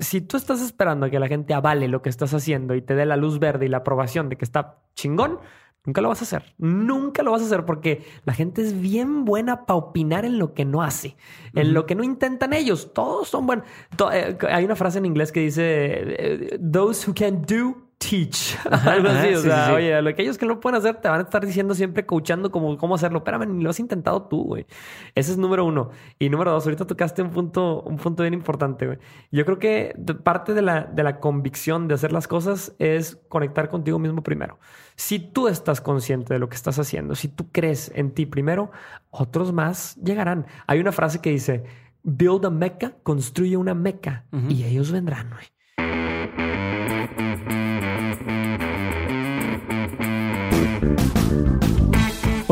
si tú estás esperando a que la gente avale lo que estás haciendo y te dé la luz verde y la aprobación de que está chingón, nunca lo vas a hacer. Nunca lo vas a hacer porque la gente es bien buena para opinar en lo que no hace, en lo que no intentan ellos. Todos son buenos. Eh, hay una frase en inglés que dice, eh, those who can do teach. Algo así. o sea, oye, lo que ellos que no pueden hacer te van a estar diciendo siempre, coachando cómo, cómo hacerlo. Espérame, ni lo has intentado tú, güey. Ese es número uno. Y número dos, ahorita tocaste un punto, un punto bien importante, güey. Yo creo que parte de la, de la convicción de hacer las cosas es conectar contigo mismo primero. Si tú estás consciente de lo que estás haciendo, si tú crees en ti primero, otros más llegarán. Hay una frase que dice, build a meca, construye una meca y ellos vendrán, güey.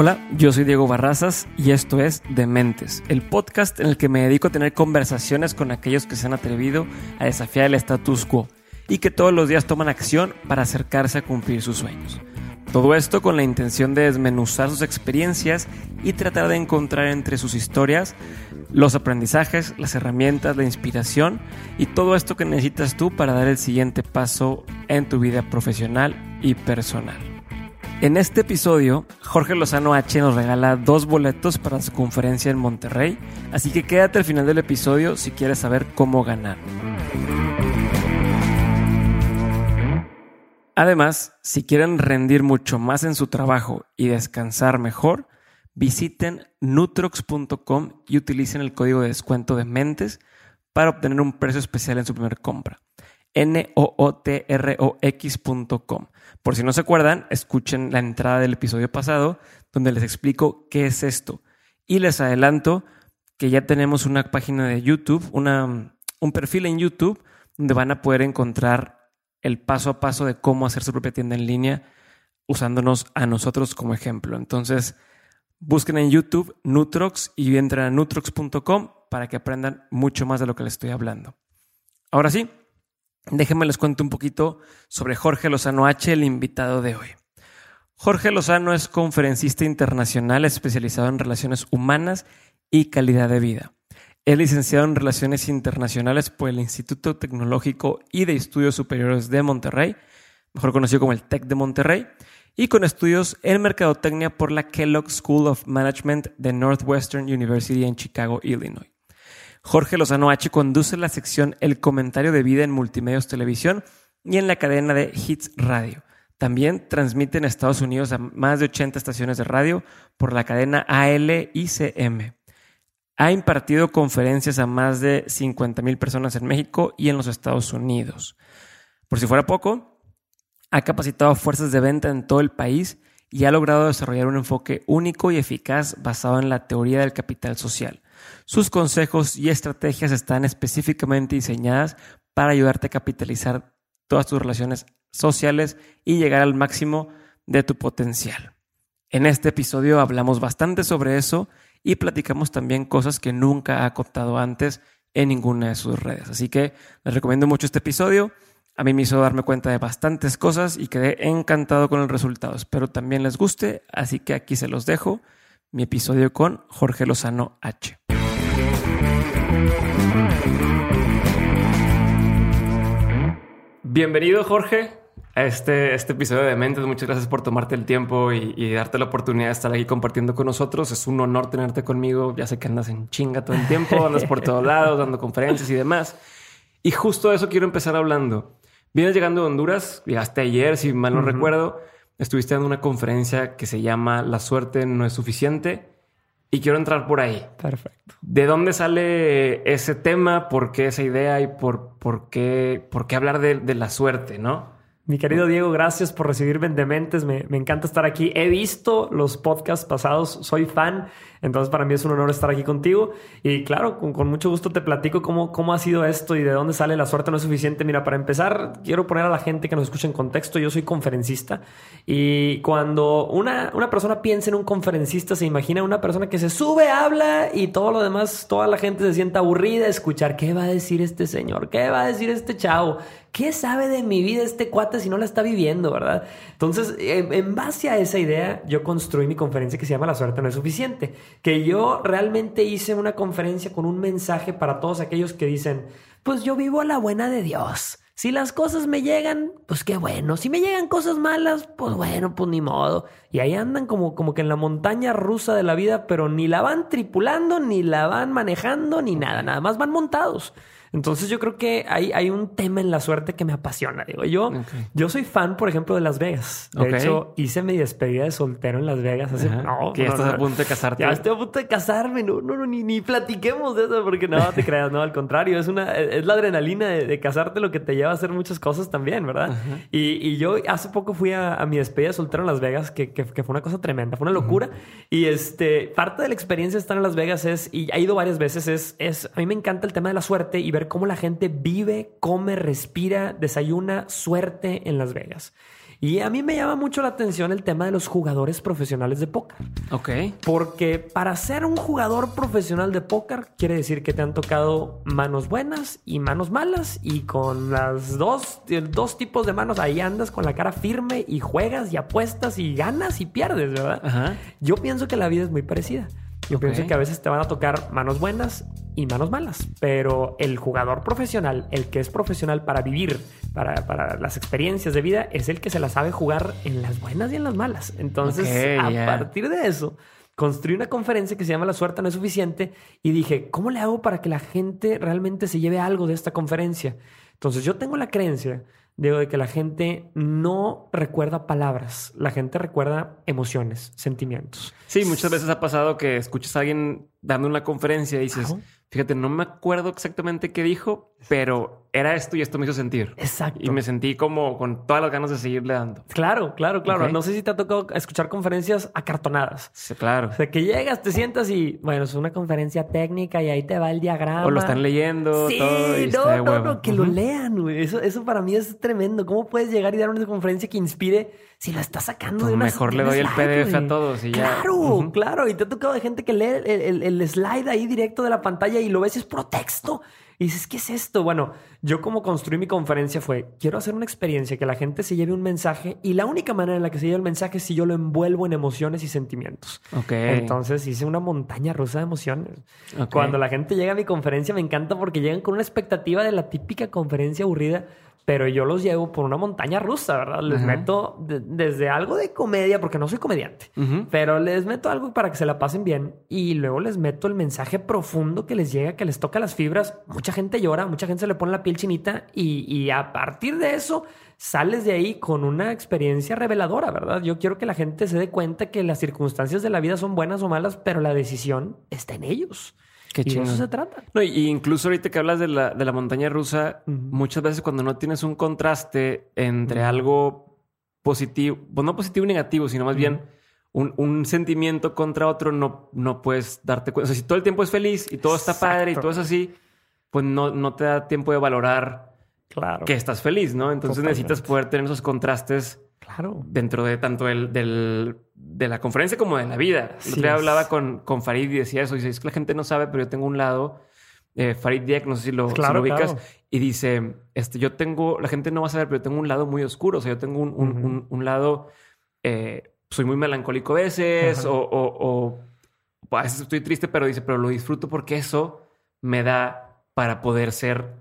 Hola, yo soy Diego Barrazas y esto es Dementes, el podcast en el que me dedico a tener conversaciones con aquellos que se han atrevido a desafiar el status quo y que todos los días toman acción para acercarse a cumplir sus sueños. Todo esto con la intención de desmenuzar sus experiencias y tratar de encontrar entre sus historias los aprendizajes, las herramientas, la inspiración y todo esto que necesitas tú para dar el siguiente paso en tu vida profesional y personal. En este episodio, Jorge Lozano H nos regala dos boletos para su conferencia en Monterrey, así que quédate al final del episodio si quieres saber cómo ganar. Además, si quieren rendir mucho más en su trabajo y descansar mejor, visiten nutrox.com y utilicen el código de descuento de Mentes para obtener un precio especial en su primera compra. N-O-O-T-R-O-X.com. Por si no se acuerdan, escuchen la entrada del episodio pasado donde les explico qué es esto. Y les adelanto que ya tenemos una página de YouTube, una, un perfil en YouTube donde van a poder encontrar el paso a paso de cómo hacer su propia tienda en línea usándonos a nosotros como ejemplo. Entonces, busquen en YouTube Nutrox y entren a nutrox.com para que aprendan mucho más de lo que les estoy hablando. Ahora sí, Déjenme les cuento un poquito sobre Jorge Lozano H, el invitado de hoy. Jorge Lozano es conferencista internacional especializado en relaciones humanas y calidad de vida. Es licenciado en Relaciones Internacionales por el Instituto Tecnológico y de Estudios Superiores de Monterrey, mejor conocido como el TEC de Monterrey, y con estudios en Mercadotecnia por la Kellogg School of Management de Northwestern University en Chicago, Illinois. Jorge Lozano H conduce la sección El comentario de vida en Multimedios Televisión y en la cadena de Hits Radio. También transmite en Estados Unidos a más de 80 estaciones de radio por la cadena ALICM. Ha impartido conferencias a más de 50 mil personas en México y en los Estados Unidos. Por si fuera poco, ha capacitado fuerzas de venta en todo el país y ha logrado desarrollar un enfoque único y eficaz basado en la teoría del capital social. Sus consejos y estrategias están específicamente diseñadas para ayudarte a capitalizar todas tus relaciones sociales y llegar al máximo de tu potencial. En este episodio hablamos bastante sobre eso y platicamos también cosas que nunca ha contado antes en ninguna de sus redes. Así que les recomiendo mucho este episodio. A mí me hizo darme cuenta de bastantes cosas y quedé encantado con el resultado. Espero también les guste, así que aquí se los dejo, mi episodio con Jorge Lozano H. Bienvenido, Jorge, a este, este episodio de Mentes. Muchas gracias por tomarte el tiempo y, darte la oportunidad de estar aquí compartiendo con nosotros. Es un honor tenerte conmigo. Ya sé que andas en chinga todo el tiempo, andas por todos lados, dando conferencias y demás. Y justo de eso quiero empezar hablando. Vienes llegando de Honduras, llegaste ayer, si mal no recuerdo. Estuviste dando una conferencia que se llama La suerte no es suficiente. Y quiero entrar por ahí. Perfecto. ¿De dónde sale ese tema? ¿Por qué esa idea? ¿Y por, por, qué, por qué hablar de, de la suerte, no? Mi querido Diego, gracias por recibirme en Dementes. Me, encanta estar aquí. He visto los podcasts pasados, soy fan, entonces para mí es un honor estar aquí contigo. Y claro, con, mucho gusto te platico cómo, cómo ha sido esto y de dónde sale la suerte no es suficiente. Mira, para empezar, quiero poner a la gente que nos escucha en contexto. Yo soy conferencista y cuando una, una persona piensa en un conferencista, se imagina una persona que se sube, habla y todo lo demás, toda la gente se sienta aburrida de escuchar qué va a decir este señor, qué va a decir este chavo. ¿Qué sabe de mi vida este cuate si no la está viviendo, verdad? Entonces, en, base a esa idea, yo construí mi conferencia que se llama La suerte no es suficiente. Que yo realmente hice una conferencia con un mensaje para todos aquellos que dicen, pues yo vivo a la buena de Dios. Si las cosas me llegan, pues qué bueno. Si me llegan cosas malas, pues bueno, pues ni modo. Y ahí andan como, como que en la montaña rusa de la vida, pero ni la van tripulando, ni la van manejando, ni nada. Nada más van montados. Entonces yo creo que hay, hay un tema en la suerte que me apasiona. Digo, yo, yo soy fan, por ejemplo, de Las Vegas. De hecho, hice mi despedida de soltero en Las Vegas hace... No, que ya estás a punto de casarte. Ya estoy a punto de casarme. No, no, no, ni, ni platiquemos de eso porque no te creas. No, al contrario. Es una... Es la adrenalina de, casarte lo que te lleva a hacer muchas cosas también, ¿verdad? Y, y, yo hace poco fui a, mi despedida de soltero en Las Vegas, que, que, fue una cosa tremenda. Fue una locura. Y este... Parte de la experiencia de estar en Las Vegas es... Y ha ido varias veces. Es... es a mí me encanta el tema de la suerte y ver cómo la gente vive, come, respira, desayuna suerte en Las Vegas. Y a mí me llama mucho la atención el tema de los jugadores profesionales de póker. Ok. Porque para ser un jugador profesional de póker quiere decir que te han tocado manos buenas y manos malas. Y con las dos, dos tipos de manos ahí andas con la cara firme y juegas y apuestas y ganas y pierdes, ¿verdad? Yo pienso que la vida es muy parecida. Yo pienso que a veces te van a tocar manos buenas y manos malas, pero el jugador profesional, el que es profesional para vivir, para, para las experiencias de vida, es el que se la sabe jugar en las buenas y en las malas. Entonces, a partir de eso, construí una conferencia que se llama La suerte no es suficiente y dije, ¿cómo le hago para que la gente realmente se lleve algo de esta conferencia? Entonces, yo tengo la creencia de que la gente no recuerda palabras, la gente recuerda emociones, sentimientos. Sí, muchas veces ha pasado que escuchas a alguien dando una conferencia y dices, fíjate, no me acuerdo exactamente qué dijo, pero era esto y esto me hizo sentir. Exacto. Y me sentí como con todas las ganas de seguirle dando. Claro, claro, claro. No sé si te ha tocado escuchar conferencias acartonadas. Sí, claro. O sea, que llegas, te sientas y, bueno, es una conferencia técnica y ahí te va el diagrama. O lo están leyendo. Sí, todo no, no, no, que lo lean, güey. Eso, eso para mí es tremendo. ¿Cómo puedes llegar y dar una conferencia que inspire si la estás sacando pues de una Mejor le doy el PDF a todos y ya. Claro, claro. Y te ha tocado de gente que lee el, el, slide ahí directo de la pantalla y lo ves y es pro texto. Y dices, ¿qué es esto? Bueno, yo como construí mi conferencia fue, quiero hacer una experiencia que la gente se lleve un mensaje y la única manera en la que se lleve el mensaje es si yo lo envuelvo en emociones y sentimientos. Entonces hice una montaña rusa de emociones. Cuando la gente llega a mi conferencia me encanta porque llegan con una expectativa de la típica conferencia aburrida pero yo los llevo por una montaña rusa, ¿verdad? Les meto desde algo de comedia, porque no soy comediante, pero les meto algo para que se la pasen bien y luego les meto el mensaje profundo que les llega, que les toca las fibras. Mucha gente llora, mucha gente se le pone la piel chinita y, y a partir de eso sales de ahí con una experiencia reveladora, ¿verdad? Yo quiero que la gente se dé cuenta que las circunstancias de la vida son buenas o malas, pero la decisión está en ellos. Qué y de eso se trata. No, y incluso ahorita que hablas de la, de la montaña rusa, muchas veces cuando no tienes un contraste entre algo positivo, pues no positivo y negativo, sino más bien un, un, sentimiento contra otro, no, no puedes darte cuenta. O sea, si todo el tiempo es feliz y todo está padre y todo es así, pues no, no te da tiempo de valorar claro. que estás feliz, ¿no? Entonces necesitas poder tener esos contrastes Claro. Dentro de tanto el, del, de la conferencia como de la vida. Sí, hablaba con, con Farid y decía eso. Dice, es que la gente no sabe, pero yo tengo un lado, eh, Farid Diek, no sé si lo, ubicas, y dice, este, yo tengo, la gente no va a saber, pero yo tengo un lado muy oscuro. O sea, yo tengo un, un, un, lado, eh, soy muy melancólico a veces, o, o, o, a veces estoy triste, pero dice, pero lo disfruto porque eso me da para poder ser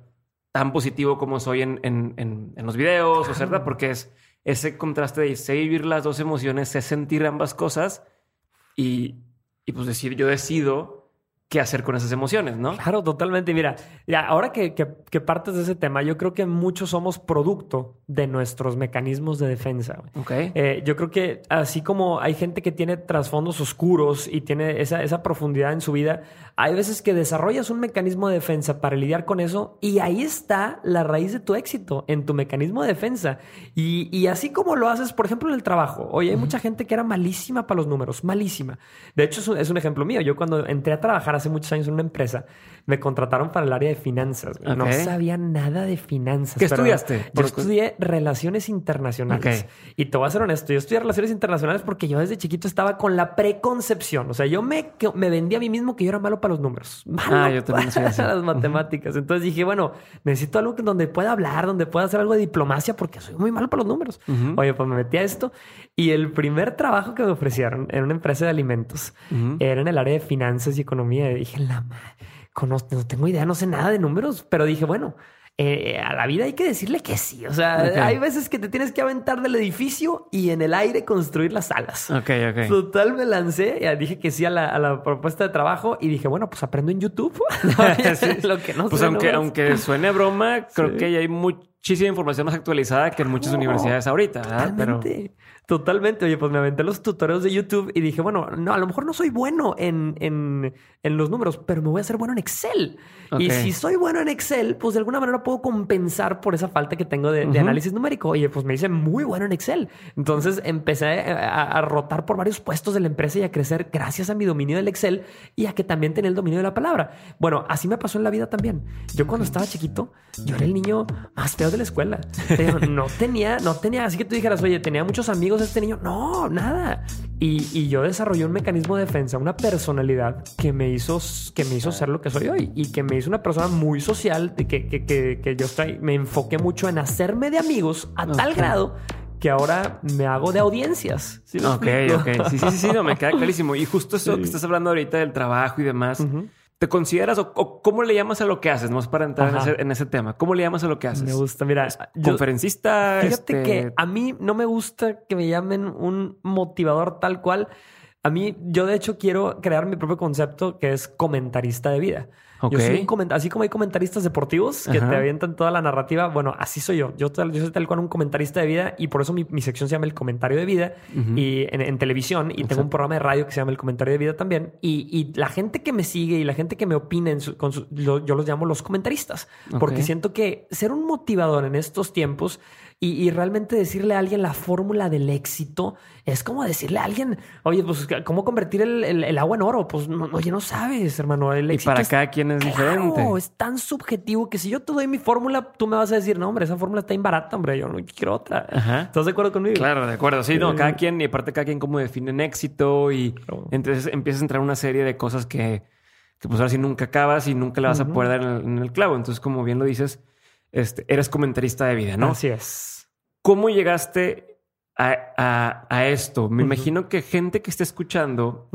tan positivo como soy en, en, en, en los videos, o ¿verdad? Porque es ese contraste de sé vivir las dos emociones, sé sentir ambas cosas y, y pues decir, yo decido qué hacer con esas emociones, ¿no? Claro, totalmente. Mira, ya, ahora que, que, partes de ese tema, yo creo que muchos somos producto de nuestros mecanismos de defensa. Okay. Eh, yo creo que así como hay gente que tiene trasfondos oscuros y tiene esa, esa profundidad en su vida, hay veces que desarrollas un mecanismo de defensa para lidiar con eso y ahí está la raíz de tu éxito, en tu mecanismo de defensa. Y, y así como lo haces, por ejemplo, en el trabajo. Oye, hay mucha gente que era malísima para los números, malísima. De hecho, es un, es un ejemplo mío. Yo cuando entré a trabajar hace muchos años en una empresa, me contrataron para el área de finanzas. No sabía nada de finanzas. ¿Qué estudiaste? Yo estudié relaciones internacionales. Y te voy a ser honesto, yo estudié relaciones internacionales porque yo desde chiquito estaba con la preconcepción. O sea, yo me, me vendí a mí mismo que yo era malo para los números. Malo ah, yo también para las matemáticas. Entonces dije, bueno, necesito algo donde pueda hablar, donde pueda hacer algo de diplomacia porque soy muy malo para los números. Oye, pues me metí a esto y el primer trabajo que me ofrecieron en una empresa de alimentos era en el área de finanzas y economía. Y dije, la madre conozco, no tengo idea, no sé nada de números, pero dije, bueno, eh, a la vida hay que decirle que sí. O sea, hay veces que te tienes que aventar del edificio y en el aire construir las alas. Ok, ok. Total, me lancé. Ya dije que sí a la, propuesta de trabajo y dije, bueno, pues aprendo en YouTube. Lo que no pues aunque, aunque suene broma, creo que ya hay muchísima información más actualizada que en muchas universidades ahorita. Totalmente. Totalmente. Oye, pues me aventé los tutoriales de YouTube y dije, bueno, no, a lo mejor no soy bueno en, en, en los números, pero me voy a hacer bueno en Excel. Y si soy bueno en Excel, pues de alguna manera puedo compensar por esa falta que tengo de, análisis numérico. Oye, pues me hice muy bueno en Excel. Entonces empecé a, rotar por varios puestos de la empresa y a crecer gracias a mi dominio del Excel y a que también tenía el dominio de la palabra. Bueno, así me pasó en la vida también. Yo cuando estaba chiquito, yo era el niño más feo de la escuela. Pero no tenía, no tenía, así que tú dijeras, oye, tenía muchos amigos este niño. No, nada. Y, yo desarrollé un mecanismo de defensa, una personalidad que me hizo, que me hizo ser lo que soy hoy y que me hizo una persona muy social, que, que, que, que yo estoy, me enfoqué mucho en hacerme de amigos a tal grado que ahora me hago de audiencias. ¿Sí ok, ok. Sí, sí, sí, no, me queda clarísimo. Y justo eso que estás hablando ahorita del trabajo y demás. ¿Te consideras o, cómo le llamas a lo que haces? Vamos para entrar en ese, tema. ¿Cómo le llamas a lo que haces? Me gusta, mira. Conferencista. fíjate este que a mí no me gusta que me llamen un motivador tal cual. A mí, yo de hecho quiero crear mi propio concepto que es comentarista de vida. Yo soy un así como hay comentaristas deportivos que te avientan toda la narrativa. Bueno, así soy yo. Yo, yo soy tal cual un comentarista de vida y por eso mi, sección se llama El Comentario de Vida y en, televisión y tengo un programa de radio que se llama El Comentario de Vida también. Y, la gente que me sigue y la gente que me opina, con yo los llamo los comentaristas porque siento que ser un motivador en estos tiempos y, realmente decirle a alguien la fórmula del éxito es como decirle a alguien, oye, pues, ¿cómo convertir el, agua en oro? Pues, no, oye, no sabes, hermano. El y para cada quien es diferente. Es tan subjetivo que si yo te doy mi fórmula, tú me vas a decir, no, hombre, esa fórmula está imbarata, hombre, yo no quiero otra. ¿Estás de acuerdo conmigo? Claro, de acuerdo. Sí, no, cada quien, y aparte cada quien cómo definen éxito y entonces empiezas a entrar una serie de cosas que, que pues ahora sí nunca acabas y nunca le vas a poder dar en el, en el clavo. Entonces, como bien lo dices, este, eres comentarista de vida, ¿no? Así es. ¿Cómo llegaste a, esto? Me imagino que gente que está escuchando,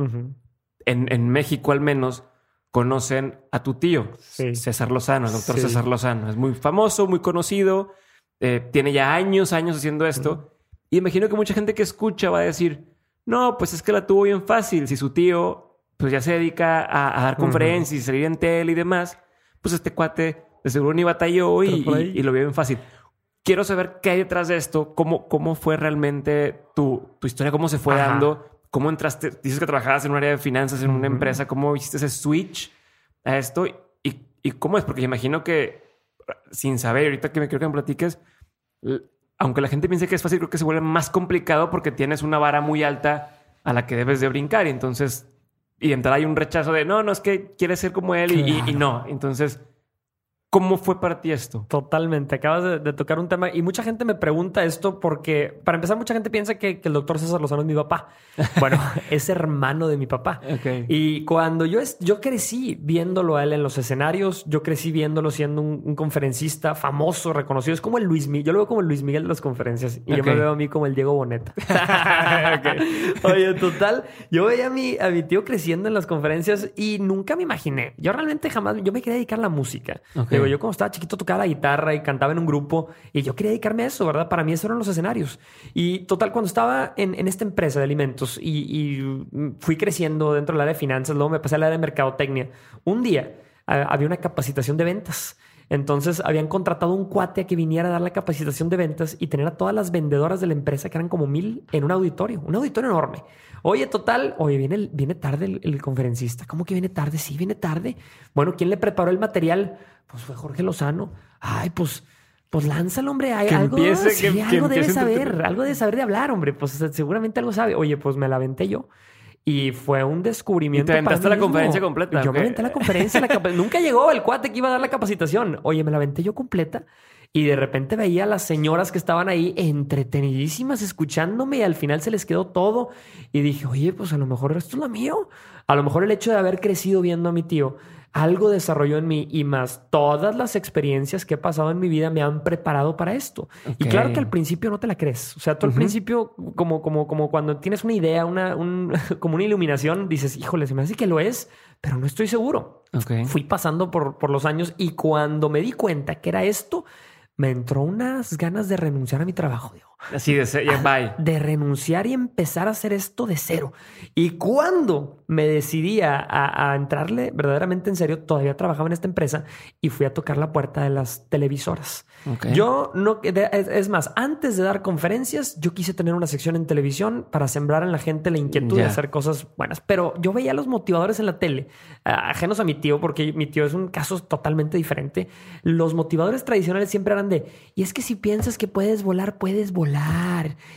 en, México al menos, conocen a tu tío, César Lozano, el doctor César Lozano. Es muy famoso, muy conocido, eh, tiene ya años, años haciendo esto. Y imagino que mucha gente que escucha va a decir, no, pues es que la tuvo bien fácil. Si su tío pues ya se dedica a, dar conferencias y salir en tele y demás, pues este cuate de seguro ni batalló y, y, lo vio bien fácil. Quiero saber qué hay detrás de esto, cómo, cómo fue realmente tu, tu historia, cómo se fue dando, cómo entraste, dices que trabajabas en un área de finanzas, en una empresa, cómo hiciste ese switch a esto y, y cómo es, porque imagino que sin saber, ahorita que me quiero que me platiques, aunque la gente piense que es fácil, creo que se vuelve más complicado porque tienes una vara muy alta a la que debes de brincar y entonces y entrar hay un rechazo de no, no es que quieres ser como él y, y, no. Entonces, ¿Cómo fue para ti esto? Totalmente. Acabas de, tocar un tema y mucha gente me pregunta esto porque, para empezar, mucha gente piensa que, el doctor César Lozano es mi papá. Bueno, es hermano de mi papá. Y cuando yo, yo crecí viéndolo a él en los escenarios, yo crecí viéndolo siendo un, conferencista famoso, reconocido. Es como el Luis Miguel. Yo lo veo como el Luis Miguel de las conferencias y yo me veo a mí como el Diego Boneta. Oye, total, yo veía a mi, a mi tío creciendo en las conferencias y nunca me imaginé. Yo realmente jamás, yo me quería dedicar a la música yo cuando estaba chiquito tocaba la guitarra y cantaba en un grupo y yo quería dedicarme a eso, ¿verdad? Para mí eso eran los escenarios. Y total, cuando estaba en, esta empresa de alimentos y, fui creciendo dentro del área de finanzas, luego me pasé al área de mercadotecnia, un día había una capacitación de ventas. Entonces habían contratado un cuate a que viniera a dar la capacitación de ventas y tener a todas las vendedoras de la empresa, que eran como mil, en un auditorio, un auditorio enorme. Oye, total, oye, viene, viene tarde el, conferencista. ¿Cómo que viene tarde? Sí, viene tarde. Bueno, ¿quién le preparó el material? Pues fue Jorge Lozano. Ay, pues, pues lánzalo, hombre. Hay algo, sí, algo debe saber, algo debe saber de hablar, hombre. Pues seguramente algo sabe. Oye, pues me la aventé yo. Y fue un descubrimiento. ¿Y te aventaste la conferencia completa? Yo me aventé la conferencia. Nunca llegó el cuate que iba a dar la capacitación. Oye, me la aventé yo completa. Y de repente veía a las señoras que estaban ahí entretenidísimas escuchándome y al final se les quedó todo. Y dije, oye, pues a lo mejor esto es lo mío. A lo mejor el hecho de haber crecido viendo a mi tío algo desarrolló en mí y más todas las experiencias que he pasado en mi vida me han preparado para esto. Y claro que al principio no te la crees. O sea, tú al principio, como, como, como cuando tienes una idea, una, un, como una iluminación, dices, híjole, se me hace que lo es, pero no estoy seguro. Fui pasando por, por los años y cuando me di cuenta que era esto, me entró unas ganas de renunciar a mi trabajo. Digo, Así de, bye. de renunciar y empezar a hacer esto de cero. Y cuando me decidí a, entrarle verdaderamente en serio, todavía trabajaba en esta empresa y fui a tocar la puerta de las televisoras. Yo no, es más, antes de dar conferencias, yo quise tener una sección en televisión para sembrar en la gente la inquietud de hacer cosas buenas. Pero yo veía a los motivadores en la tele, ajenos a mi tío, porque mi tío es un caso totalmente diferente. Los motivadores tradicionales siempre eran de, y es que si piensas que puedes volar, puedes volar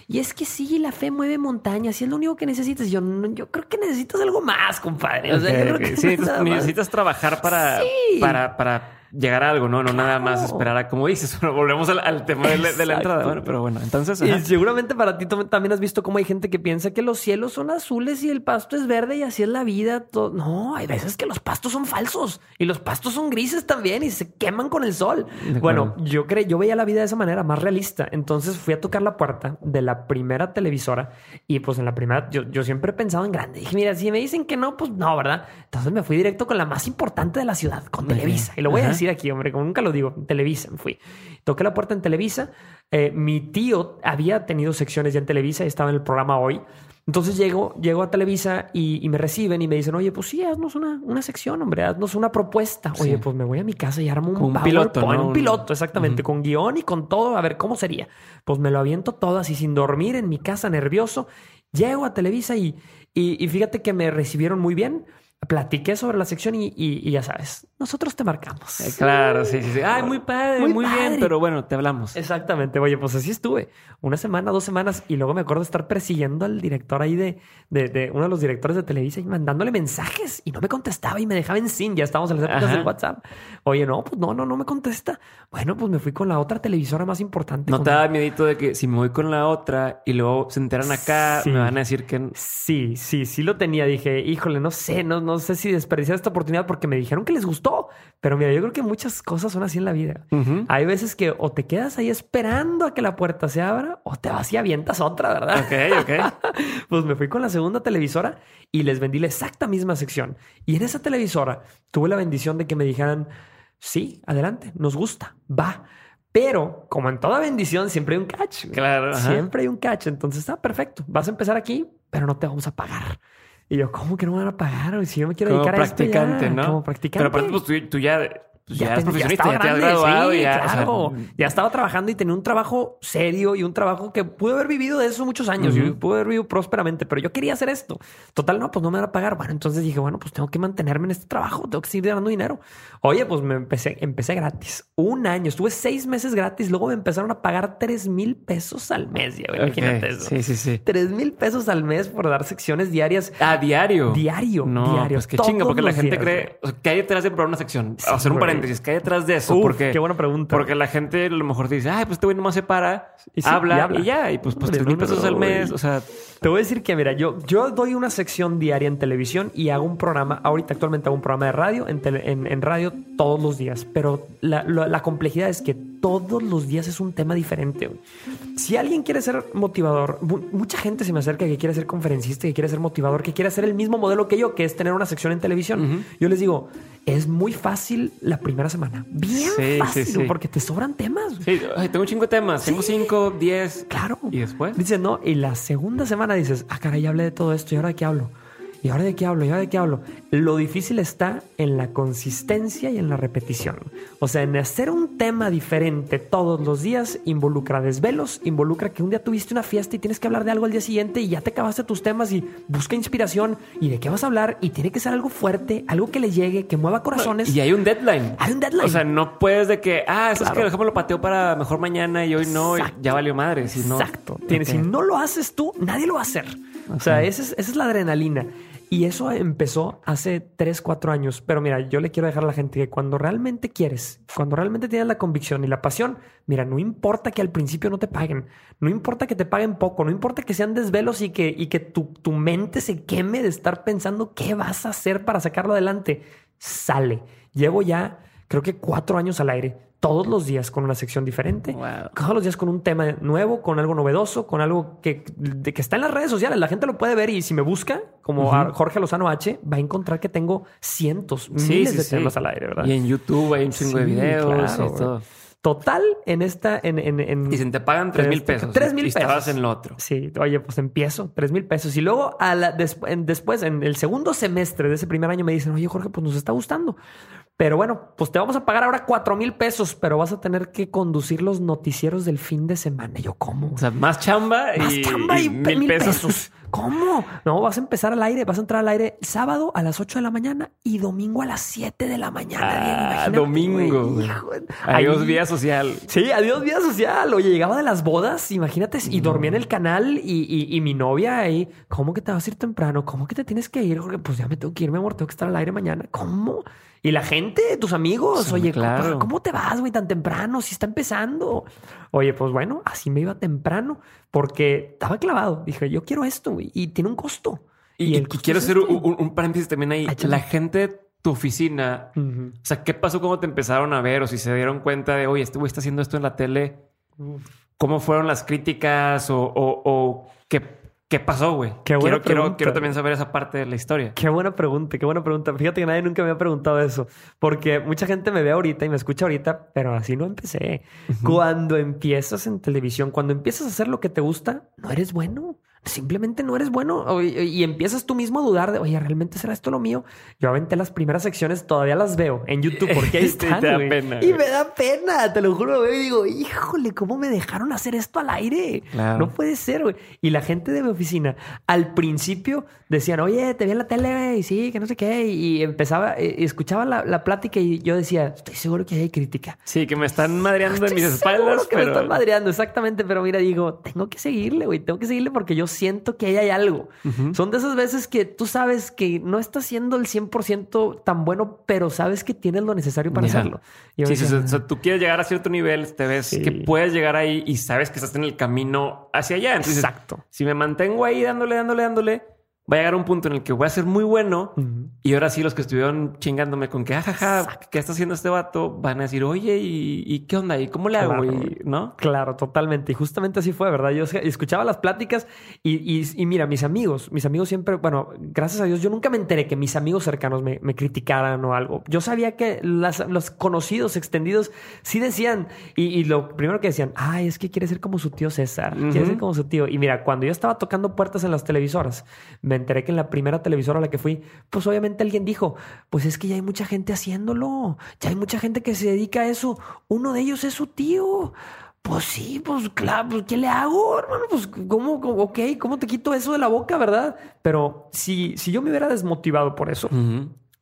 y es que sí, la fe mueve montañas y es lo único que necesitas. Yo, yo creo que necesitas algo más, compadre. O sea, sí, necesitas trabajar para, para, para llegar a algo, ¿no? No nada más esperar a, como dices, volvemos al, tema de, la entrada. Bueno, pero bueno, entonces... Y seguramente para ti también has visto cómo hay gente que piensa que los cielos son azules y el pasto es verde y así es la vida. No, hay veces que los pastos son falsos y los pastos son grises también y se queman con el sol. Bueno, yo creo, yo veía la vida de esa manera, más realista. Entonces fui a tocar la puerta de la primera televisora y pues en la primera yo, yo siempre he pensado en grande. Dije, mira, si me dicen que no, pues no, ¿verdad? Entonces me fui directo con la más importante de la ciudad, con Televisa. Y lo voy a decir aquí, hombre, como nunca lo digo, Televisa fui. Toqué la puerta en Televisa. Eh, mi tío había tenido secciones ya en Televisa y estaba en el programa hoy. Entonces llego, llego a Televisa y, me reciben y me dicen, oye, pues sí, haznos una, una sección, hombre, haznos una propuesta. Oye, pues me voy a mi casa y armo un, piloto. Un piloto, exactamente, con guion y con todo, a ver cómo sería. Pues me lo aviento todo así sin dormir en mi casa, nervioso. Llego a Televisa y, y fíjate que me recibieron muy bien platiqué sobre la sección y, ya sabes, nosotros te marcamos. Eh, claro, sí, sí, sí. Ay, muy padre, muy, bien, pero bueno, te hablamos. Exactamente. Oye, pues así estuve. Una semana, dos semanas, y luego me acuerdo de estar persiguiendo al director ahí de, de, uno de los directores de Televisa y mandándole mensajes y no me contestaba y me dejaba en sin. Ya estábamos en las épocas del WhatsApp. Oye, no, pues no, no, no me contesta. Bueno, pues me fui con la otra televisora más importante. ¿No te da miedito de que si me voy con la otra y luego se enteran acá, me van a decir que... Sí, sí, sí lo tenía. Dije, híjole, no sé, no, no sé si desperdiciar esta oportunidad porque me dijeron que les gustó. Pero mira, yo creo que muchas cosas son así en la vida. Hay veces que o te quedas ahí esperando a que la puerta se abra o te vas y avientas otra, ¿verdad? Ok, ok. pues me fui con la segunda televisora y les vendí la exacta misma sección. Y en esa televisora tuve la bendición de que me dijeran, sí, adelante, nos gusta, va. Pero como en toda bendición, siempre hay un catch. Claro. Siempre hay un catch. Entonces está perfecto. Vas a empezar aquí, pero no te vamos a pagar. Y yo, ¿cómo que no me van a pagar? Si yo me quiero dedicar a esto ya, ¿no? Como practicante. Pero pues tú, tú ya pues ya, ya, profesionista, ya, te has graduado. ya, ya estaba trabajando y tenía un trabajo serio y un trabajo que pude haber vivido de eso muchos años. Yo pude haber vivido prósperamente, pero yo quería hacer esto. Total, no, pues no me van a pagar. Bueno, entonces dije, bueno, pues tengo que mantenerme en este trabajo, tengo que seguir ganando dinero. Oye, pues me empecé, empecé gratis. Un año, estuve seis meses gratis. Luego me empezaron a pagar tres mil pesos al mes. Ya, imagínate eso. Sí, sí, sí. Tres mil pesos al mes por dar secciones diarias. ¿A diario? Diario, no, diario. Pues qué chinga, porque la gente cree que hay detrás de probar una sección. hacer un paréntesis, que hay detrás de eso? porque, qué buena pregunta. Porque la gente a lo mejor dice, ay, pues este güey nomás se para, y habla, y ya, y pues, pues tres mil pesos al mes. O sea, te voy a decir que, mira, yo, yo doy una sección diaria en televisión y hago un programa, ahorita actualmente hago un programa de radio, en, en, radio todos los días, pero la, la, complejidad es que todos los días es un tema diferente. Si alguien quiere ser motivador, mucha gente se me acerca que quiere ser conferencista, que quiere ser motivador, que quiere hacer el mismo modelo que yo, que es tener una sección en televisión. Yo les digo, es muy fácil la primera semana. Bien fácil, porque te sobran temas. Sí, tengo de temas. Tengo cinco, diez. Claro. ¿Y después? Dice, no, y la segunda semana dices, ah, caray, ya hablé de todo esto y ahora de qué hablo. ¿Y ahora de qué hablo? ¿Y ahora de qué hablo? Lo difícil está en la consistencia y en la repetición. O sea, en hacer un tema diferente todos los días involucra desvelos, involucra que un día tuviste una fiesta y tienes que hablar de algo al día siguiente y ya te acabaste tus temas y busca inspiración y de qué vas a hablar y tiene que ser algo fuerte, algo que le llegue, que mueva corazones. Y hay un deadline. Hay un deadline. O sea, no puedes de que, ah, eso es que dejamos lo pateo para mejor mañana y hoy no, ya valió madre. Si no, Exacto. Si no lo haces tú, nadie lo va a hacer. O sea, esa es, esa es la adrenalina. Y eso empezó hace 3, 4 años. Pero mira, yo le quiero dejar a la gente que cuando realmente quieres, cuando realmente tienes la convicción y la pasión, mira, no importa que al principio no te paguen, no importa que te paguen poco, no importa que sean desvelos y que, y que tu, tu mente se queme de estar pensando qué vas a hacer para sacarlo adelante. sale. Llevo ya, creo que cuatro años al aire, todos los días con una sección diferente, Wow. todos los días con un tema nuevo, con algo novedoso, con algo que, de que está en las redes sociales. La gente lo puede ver y si me busca, como Jorge Lozano H, va a encontrar que tengo cientos, miles de temas al aire, ¿verdad? Y en YouTube hay un chingo de Sí, videos claro, y todo. Total, en esta, en, en, en- Y si te pagan tres mil pesos. Tres mil Y estabas pesos. en lo otro. Sí, oye, pues empiezo, tres mil pesos. Y luego a la, des- en- después, en el segundo semestre de ese primer año, me dicen, oye, Jorge, pues nos está gustando. Pero bueno, pues te vamos a pagar ahora cuatro mil pesos, pero vas a tener que conducir los noticieros del fin de semana. Y yo, ¿cómo? O sea, más chamba Más y, chamba y, y mil, pesos. ¿Cómo? No, vas a empezar al aire, vas a entrar al aire sábado a las 8 de la mañana y domingo a las 7 de la mañana. Ah, domingo, güey. Hijo, Adiós, ahí- vida social. Sí, adiós vida social. Oye, llegaba de las bodas, imagínate, y dormía en el canal y, y- y mi novia ahí, ¿cómo que te vas a ir temprano? ¿Cómo que te tienes que ir? Jorge? Pues ya me tengo que ir, mi amor, tengo que estar al aire mañana. ¿Cómo? Y la gente, tus amigos, Sí, oye, claro. ¿cómo, cómo te vas, güey, tan temprano? Si está empezando. Oye, pues bueno, así me iba temprano porque estaba clavado. Dije, yo quiero esto, güey, y tiene un costo. Y, el y costo quiero es hacer este. un, paréntesis también ahí. Échale. La gente de tu oficina, o sea, ¿qué pasó cuando te empezaron a ver? O si se dieron cuenta de, oye, este güey está haciendo esto en la tele. ¿Cómo fueron las críticas? O, o- o qué, qué pasó, güey? Qué buena quiero, quiero, pregunta. quiero también saber esa parte de la historia. Qué buena pregunta, qué buena pregunta. Fíjate que nadie nunca me ha preguntado eso, porque mucha gente me ve ahorita y me escucha ahorita, pero así no empecé. Cuando empiezas en televisión, cuando empiezas a hacer lo que te gusta, no eres bueno. Simplemente no eres bueno y, y empiezas tú mismo a dudar de, oye, ¿realmente será esto lo mío? Yo aventé las primeras secciones, todavía las veo en YouTube porque ahí Y están. güey. pena, y güey. me da pena, te lo juro, lo veo y digo, híjole, ¿cómo me dejaron hacer esto al aire? Claro. No puede ser, güey. Y la gente de mi oficina al principio decían, oye, te vi en la tele, güey, sí, que no sé qué. Y empezaba, eh, escuchaba la, la plática y yo decía, estoy seguro que hay crítica. Sí, que me están madreando en Estoy mis seguro espaldas, que me pero... están madreando, exactamente. Pero mira, digo, tengo que seguirle, güey, tengo que seguirle porque yo siento que ahí hay algo. Son de esas veces que tú sabes que no estás siendo el 100% tan bueno, pero sabes que tienes lo necesario para hacerlo. Y Sí, sí, decía, o sea, tú quieres llegar a cierto nivel, te ves Sí. que puedes llegar ahí y sabes que estás en el camino hacia allá. Entonces, Exacto. si me mantengo ahí dándole, dándole, dándole, va a llegar un punto en el que voy a ser muy bueno. Ujú. Y ahora sí, los que estuvieron chingándome con que, ajaja, ¿qué está haciendo este vato? Van a decir, oye, ¿y, y qué onda? ¿Y cómo le hago? Claro. Y, ¿No? Claro, totalmente. Y justamente así fue, ¿verdad? Yo escuchaba las pláticas y, y- y mira, mis amigos, mis amigos siempre, bueno, gracias a Dios, yo nunca me enteré que mis amigos cercanos me, me criticaran o algo. Yo sabía que las- los conocidos, extendidos, sí decían, y, lo primero que decían, ay, es que quiere ser como su tío César, quiere Ujú. ser como su tío. Y mira, cuando yo estaba tocando puertas en las televisoras, me enteré que en la primera televisora a la que fui, pues obviamente alguien dijo, pues es que ya hay mucha gente haciéndolo, ya hay mucha gente que se dedica a eso. Uno de ellos es su tío. Pues sí, pues claro, pues ¿qué le hago, hermano? Pues cómo, ok, ¿cómo te quito eso de la boca, verdad? Pero si, si yo me hubiera desmotivado por eso.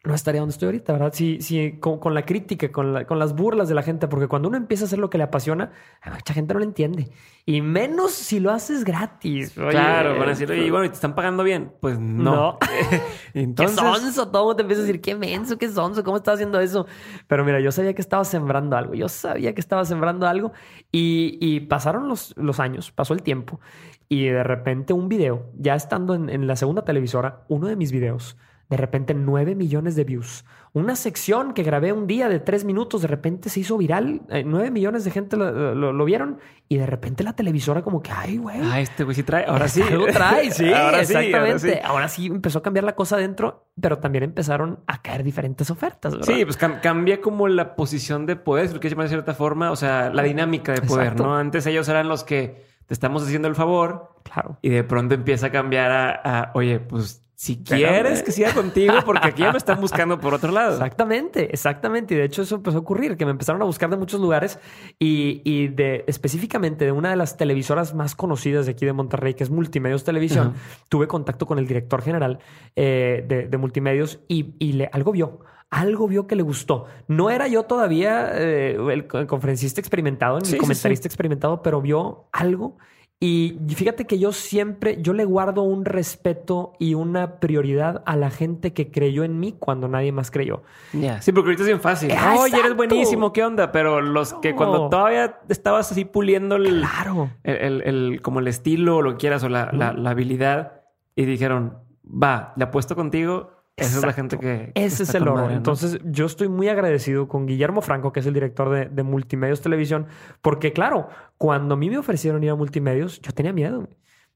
No estaría donde estoy ahorita, ¿verdad? Si, si con, con la crítica, con, la- con las burlas de la gente, porque cuando uno empieza a hacer lo que le apasiona, a mucha gente no lo entiende. Y menos si lo haces gratis. Oye, claro, van a decir, oye, bueno, ¿y te están pagando bien? Pues no. No. ¿Qué Entonces, sonso? Todo mundo te empieza a decir, qué menso, qué sonso, ¿cómo estás haciendo eso? Pero mira, yo sabía que estaba sembrando algo. Yo sabía que estaba sembrando algo. Y, y pasaron los, los años, pasó el tiempo. Y de repente un video, ya estando en, en la segunda televisora, uno de mis videos, de repente 9 millones de views. Una sección que grabé un día de 3 minutos, de repente se hizo viral. Eh, 9 millones de gente lo, lo- lo vieron. Y de repente la televisora como que, ay, güey. ah, este güey sí trae. Ahora sí. Algo trae, sí, Ahora sí, ahora exactamente. sí. Ahora sí. empezó a cambiar la cosa adentro, pero también empezaron a caer diferentes ofertas, ¿verdad? Sí, pues cam- cambia como la posición de poder, lo quieres llamar de cierta forma, o sea, la dinámica de poder, Exacto. ¿no? Antes ellos eran los que te estamos haciendo el favor claro. y de pronto empieza a cambiar a, a, oye, pues si quieres que siga contigo, porque aquí ya me están buscando por otro lado. Exactamente, exactamente. Y de hecho eso empezó a ocurrir, que me empezaron a buscar de muchos lugares y, y de específicamente de una de las televisoras más conocidas de aquí de Monterrey, que es Multimedios Televisión, tuve contacto con el director general eh, de, de Multimedios y, y le, algo vio. Algo vio que le gustó. No era yo todavía eh, el, co- el conferencista experimentado, ni Sí, sí, comentarista experimentado, pero vio algo. Y fíjate que yo siempre, yo le guardo un respeto y una prioridad a la gente que creyó en mí cuando nadie más creyó. Sí, porque ahorita es bien fácil. Ah, Oye, eres exacto. buenísimo, ¿qué onda? Pero los que No. cuando todavía estabas así puliendo el, Claro. el, el- el- como el estilo o lo que quieras o la, la- la habilidad y dijeron, va, le apuesto contigo, Esa es la gente que. Ese es el oro. Entonces, yo estoy muy agradecido con Guillermo Franco, que es el director de, de, Multimedios Televisión, porque, claro, cuando a mí me ofrecieron ir a Multimedios, yo tenía miedo.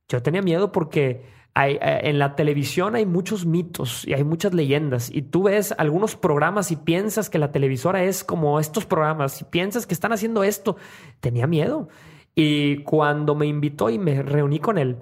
Yo tenía miedo porque hay, eh, en la televisión hay muchos mitos y hay muchas leyendas. Y tú ves algunos programas y piensas que la televisora es como estos programas y piensas que están haciendo esto. Tenía miedo. Y cuando me invitó y me reuní con él,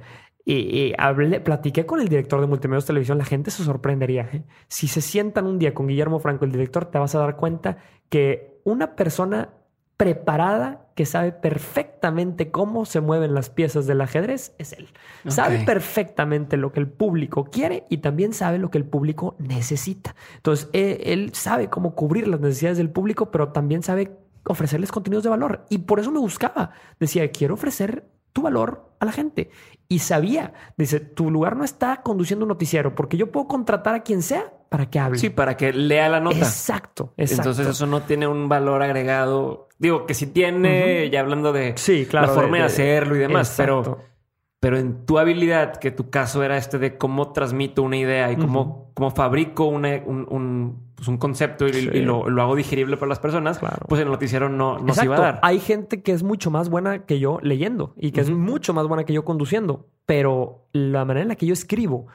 y, hablé, platiqué con el director de Multimedios Televisión, la gente se sorprendería. ¿eh? Si se sientan un día con Guillermo Franco, el director, te vas a dar cuenta que una persona preparada que sabe perfectamente cómo se mueven las piezas del ajedrez es él. Sabe perfectamente lo que el público quiere y también sabe lo que el público necesita. Entonces, él, él sabe cómo cubrir las necesidades del público, pero también sabe ofrecerles contenidos de valor. Y por eso me buscaba. Decía, quiero ofrecer tu valor a la gente. Y sabía, dice, tu lugar no está conduciendo un noticiero, porque yo puedo contratar a quien sea para que hable. Sí, para que lea la nota. Exacto, exacto. Entonces eso no tiene un valor agregado. Digo, que si tiene, ya hablando de sí, claro, la forma de, hacerlo y demás, pero pero en tu habilidad, que tu caso era este de cómo transmito una idea y cómo, cómo fabrico un, un, pues un, concepto y, lo, lo, hago digerible para las personas, pues el noticiero no, no se iba a dar. Hay gente que es mucho más buena que yo leyendo y que es mucho más buena que yo conduciendo, pero la manera en la que yo escribo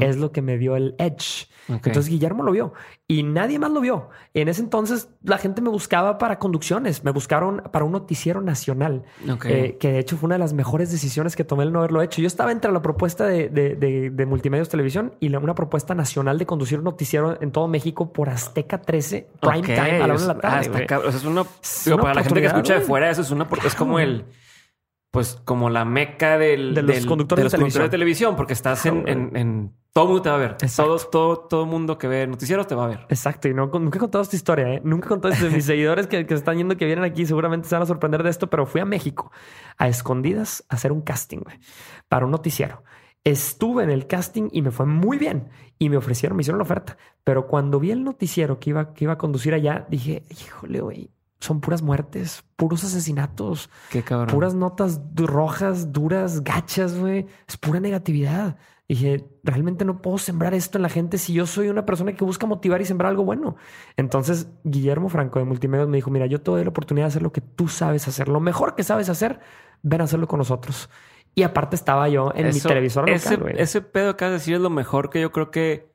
es lo que me dio el edge. Entonces Guillermo lo vio y nadie más lo vio. En ese entonces la gente me buscaba para conducciones, me buscaron para un noticiero nacional, eh, que de hecho fue una de las mejores decisiones que tomé el no haberlo hecho. Yo estaba entre la propuesta de, de, Multimedios Televisión y una propuesta nacional de conducir un noticiero en todo México por Azteca 13, prime time a la hora de la tarde. o sea, es una, para la gente que escucha de fuera, eso es una, es como el pues como la meca del, de los, conductores, de, televisión, porque estás en, en, todo mundo te va a ver. Todo, todo, todo mundo que ve noticieros te va a ver. Exacto. Y no, nunca he contado esta historia, ¿eh? Nunca he contado esto. Mis seguidores que, que están yendo, que vienen aquí, seguramente se van a sorprender de esto, pero fui a México a escondidas a hacer un casting para un noticiero. Estuve en el casting y me fue muy bien. Y me ofrecieron, me hicieron la oferta. Pero cuando vi el noticiero que iba, que iba a conducir allá, dije, híjole, güey, son puras muertes, puros asesinatos. Qué cabrón. Puras notas rojas, duras, gachas, güey. Es pura negatividad. dije, realmente no puedo sembrar esto en la gente si yo soy una persona que busca motivar y sembrar algo bueno. Entonces, Guillermo Franco de Multimedios me dijo, mira, yo te doy la oportunidad de hacer lo que tú sabes hacer. Lo mejor que sabes hacer, ven a hacerlo con nosotros. Y aparte estaba yo en mi televisor ese, Ese pedo que has de decir es lo mejor que yo creo que,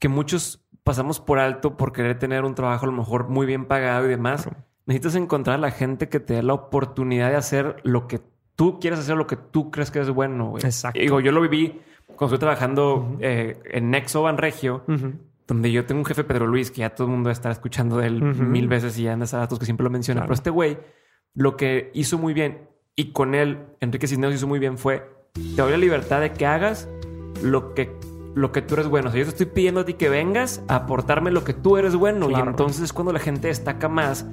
que muchos pasamos por alto por querer tener un trabajo a lo mejor muy bien pagado y demás necesitas encontrar a la gente que te dé la oportunidad de hacer lo que tú quieres hacer, lo que tú crees que es bueno. Güey. Exacto. digo, yo lo viví cuando estoy trabajando eh, en Nexo Banregio, donde yo tengo un jefe, Pedro Luis, que ya todo el mundo está escuchando de él mil veces y ya en datos que siempre lo menciona. Pero este güey, lo que hizo muy bien y con él, Enrique Cisneros hizo muy bien fue, te doy la libertad de que hagas lo que lo que tú eres bueno. O sea, yo te estoy pidiendo a ti que vengas a aportarme lo que tú eres bueno. Y entonces es cuando la gente destaca más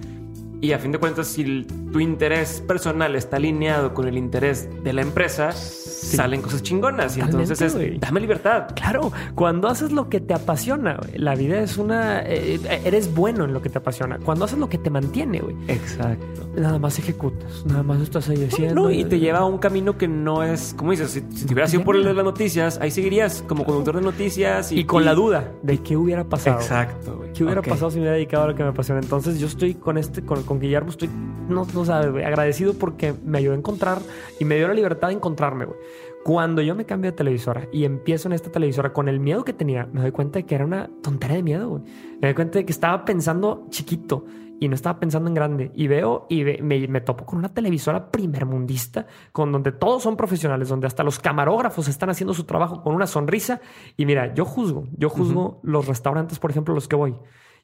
y a fin de cuentas, si tu interés personal está alineado con el interés de la empresa, salen cosas chingonas. Y entonces es, dame libertad. Claro, cuando haces lo que te apasiona, la vida es una... Eh, eres bueno en lo que te apasiona. Cuando haces lo que te mantiene, güey. Exacto. Nada más ejecutas, nada más estás ahí haciendo. No, y te lleva a un camino que no es... como dices? Si, te hubieras sido por el de las noticias, ahí seguirías como conductor de noticias. Y, con la duda de qué hubiera pasado. Exacto, güey. ¿Qué hubiera pasado si me hubiera dedicado a lo que me apasiona? Entonces yo estoy con este... Con, con Guillermo estoy, no, no sabes, agradecido porque me ayudó a encontrar y me dio la libertad de encontrarme, güey. Cuando yo me cambio de televisora y empiezo en esta televisora con el miedo que tenía, me doy cuenta de que era una tontería de miedo, güey. Me doy cuenta de que estaba pensando chiquito y no estaba pensando en grande. Y veo y me, me, topo con una televisora primermundista, con donde todos son profesionales, donde hasta los camarógrafos están haciendo su trabajo con una sonrisa. Y mira, yo juzgo, yo juzgo los restaurantes, por ejemplo, los que voy.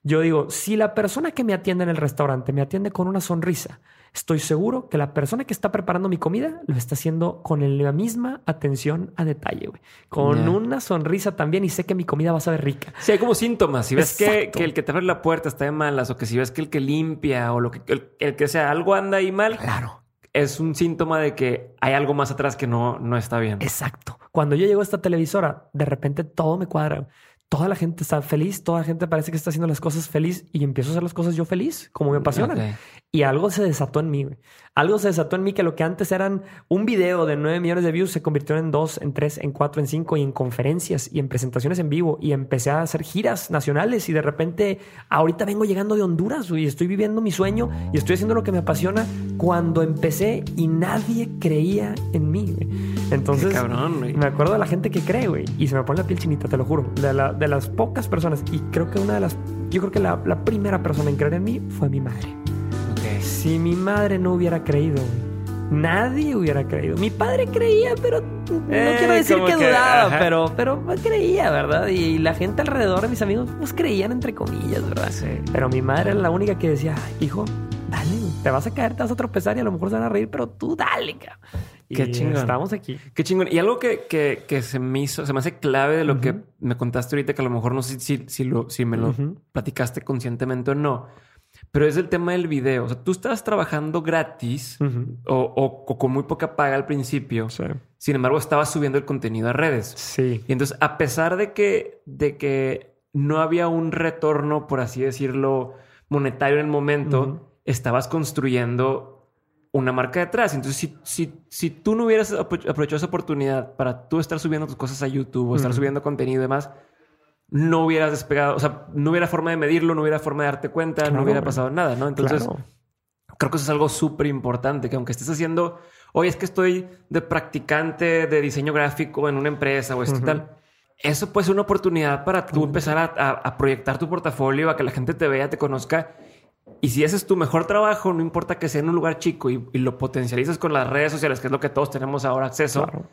Yo digo, si la persona que me atiende en el restaurante me atiende con una sonrisa, estoy seguro que la persona que está preparando mi comida lo está haciendo con la misma atención a detalle, güey. Con una sonrisa también y sé que mi comida va a saber rica. Sí, hay como síntomas. Si ves que, el que te abre la puerta está de malas o que si ves que el que limpia o lo que el, que sea algo anda ahí mal. Claro. Es un síntoma de que hay algo más atrás que no, no está bien. Exacto. Cuando yo llego a esta televisora, de repente todo me cuadra toda la gente está feliz, toda la gente parece que está haciendo las cosas feliz y empiezo a hacer las cosas yo feliz, como me apasiona. Y algo se desató en mí, güey. Algo se desató en mí que lo que antes eran un video de 9 millones de views se convirtió en 2, en 3, en 4, en 5 y en conferencias y en presentaciones en vivo y empecé a hacer giras nacionales y de repente ahorita vengo llegando de Honduras y estoy viviendo mi sueño y estoy haciendo lo que me apasiona cuando empecé y nadie creía en mí. Güey. Entonces, cabrón, güey. me acuerdo de la gente que cree, güey, y se me pone la piel chinita, te lo juro, de, la- de las pocas personas y creo que una de las, yo creo que la, la primera persona en creer en mí fue mi madre. Si mi madre no hubiera creído, nadie hubiera creído. Mi padre creía, pero no Eh, quiero decir que, que, dudaba, ajá. pero, pero creía, ¿verdad? Y la gente alrededor de mis amigos, pues creían entre comillas, ¿verdad? Sí. Pero mi madre era la única que decía, hijo, dale, te vas a caer, te vas a tropezar y a lo mejor se van a reír, pero tú dale, cabrón. Qué chingón. Estamos aquí. Qué chingón. Y algo que, que, que se me hizo, se me hace clave de lo que me contaste ahorita, que a lo mejor no sé si, si, lo, si me lo platicaste conscientemente o no, pero es el tema del video. O sea, tú estabas trabajando gratis o, o- o con muy poca paga al principio. Sí. Sin embargo, estabas subiendo el contenido a redes. Sí. Y entonces, a pesar de que, de que no había un retorno, por así decirlo, monetario en el momento, estabas construyendo una marca detrás. Entonces, si, si, si tú no hubieras apro- aprovechado esa oportunidad para tú estar subiendo tus cosas a YouTube o estar subiendo contenido y demás, no hubieras despegado, o sea, no hubiera forma de medirlo, no hubiera forma de darte cuenta, Claro, no hubiera pasado nada, ¿no? Entonces, Claro. creo que eso es algo súper importante, que aunque estés haciendo, oye, es que estoy de practicante de diseño gráfico en una empresa o esto Ujú. tal, eso puede ser una oportunidad para tú empezar a, a- a proyectar tu portafolio, a que la gente te vea, te conozca. Y si ese es tu mejor trabajo, no importa que sea en un lugar chico y, y lo potencializas con las redes sociales, que es lo que todos tenemos ahora acceso, Claro.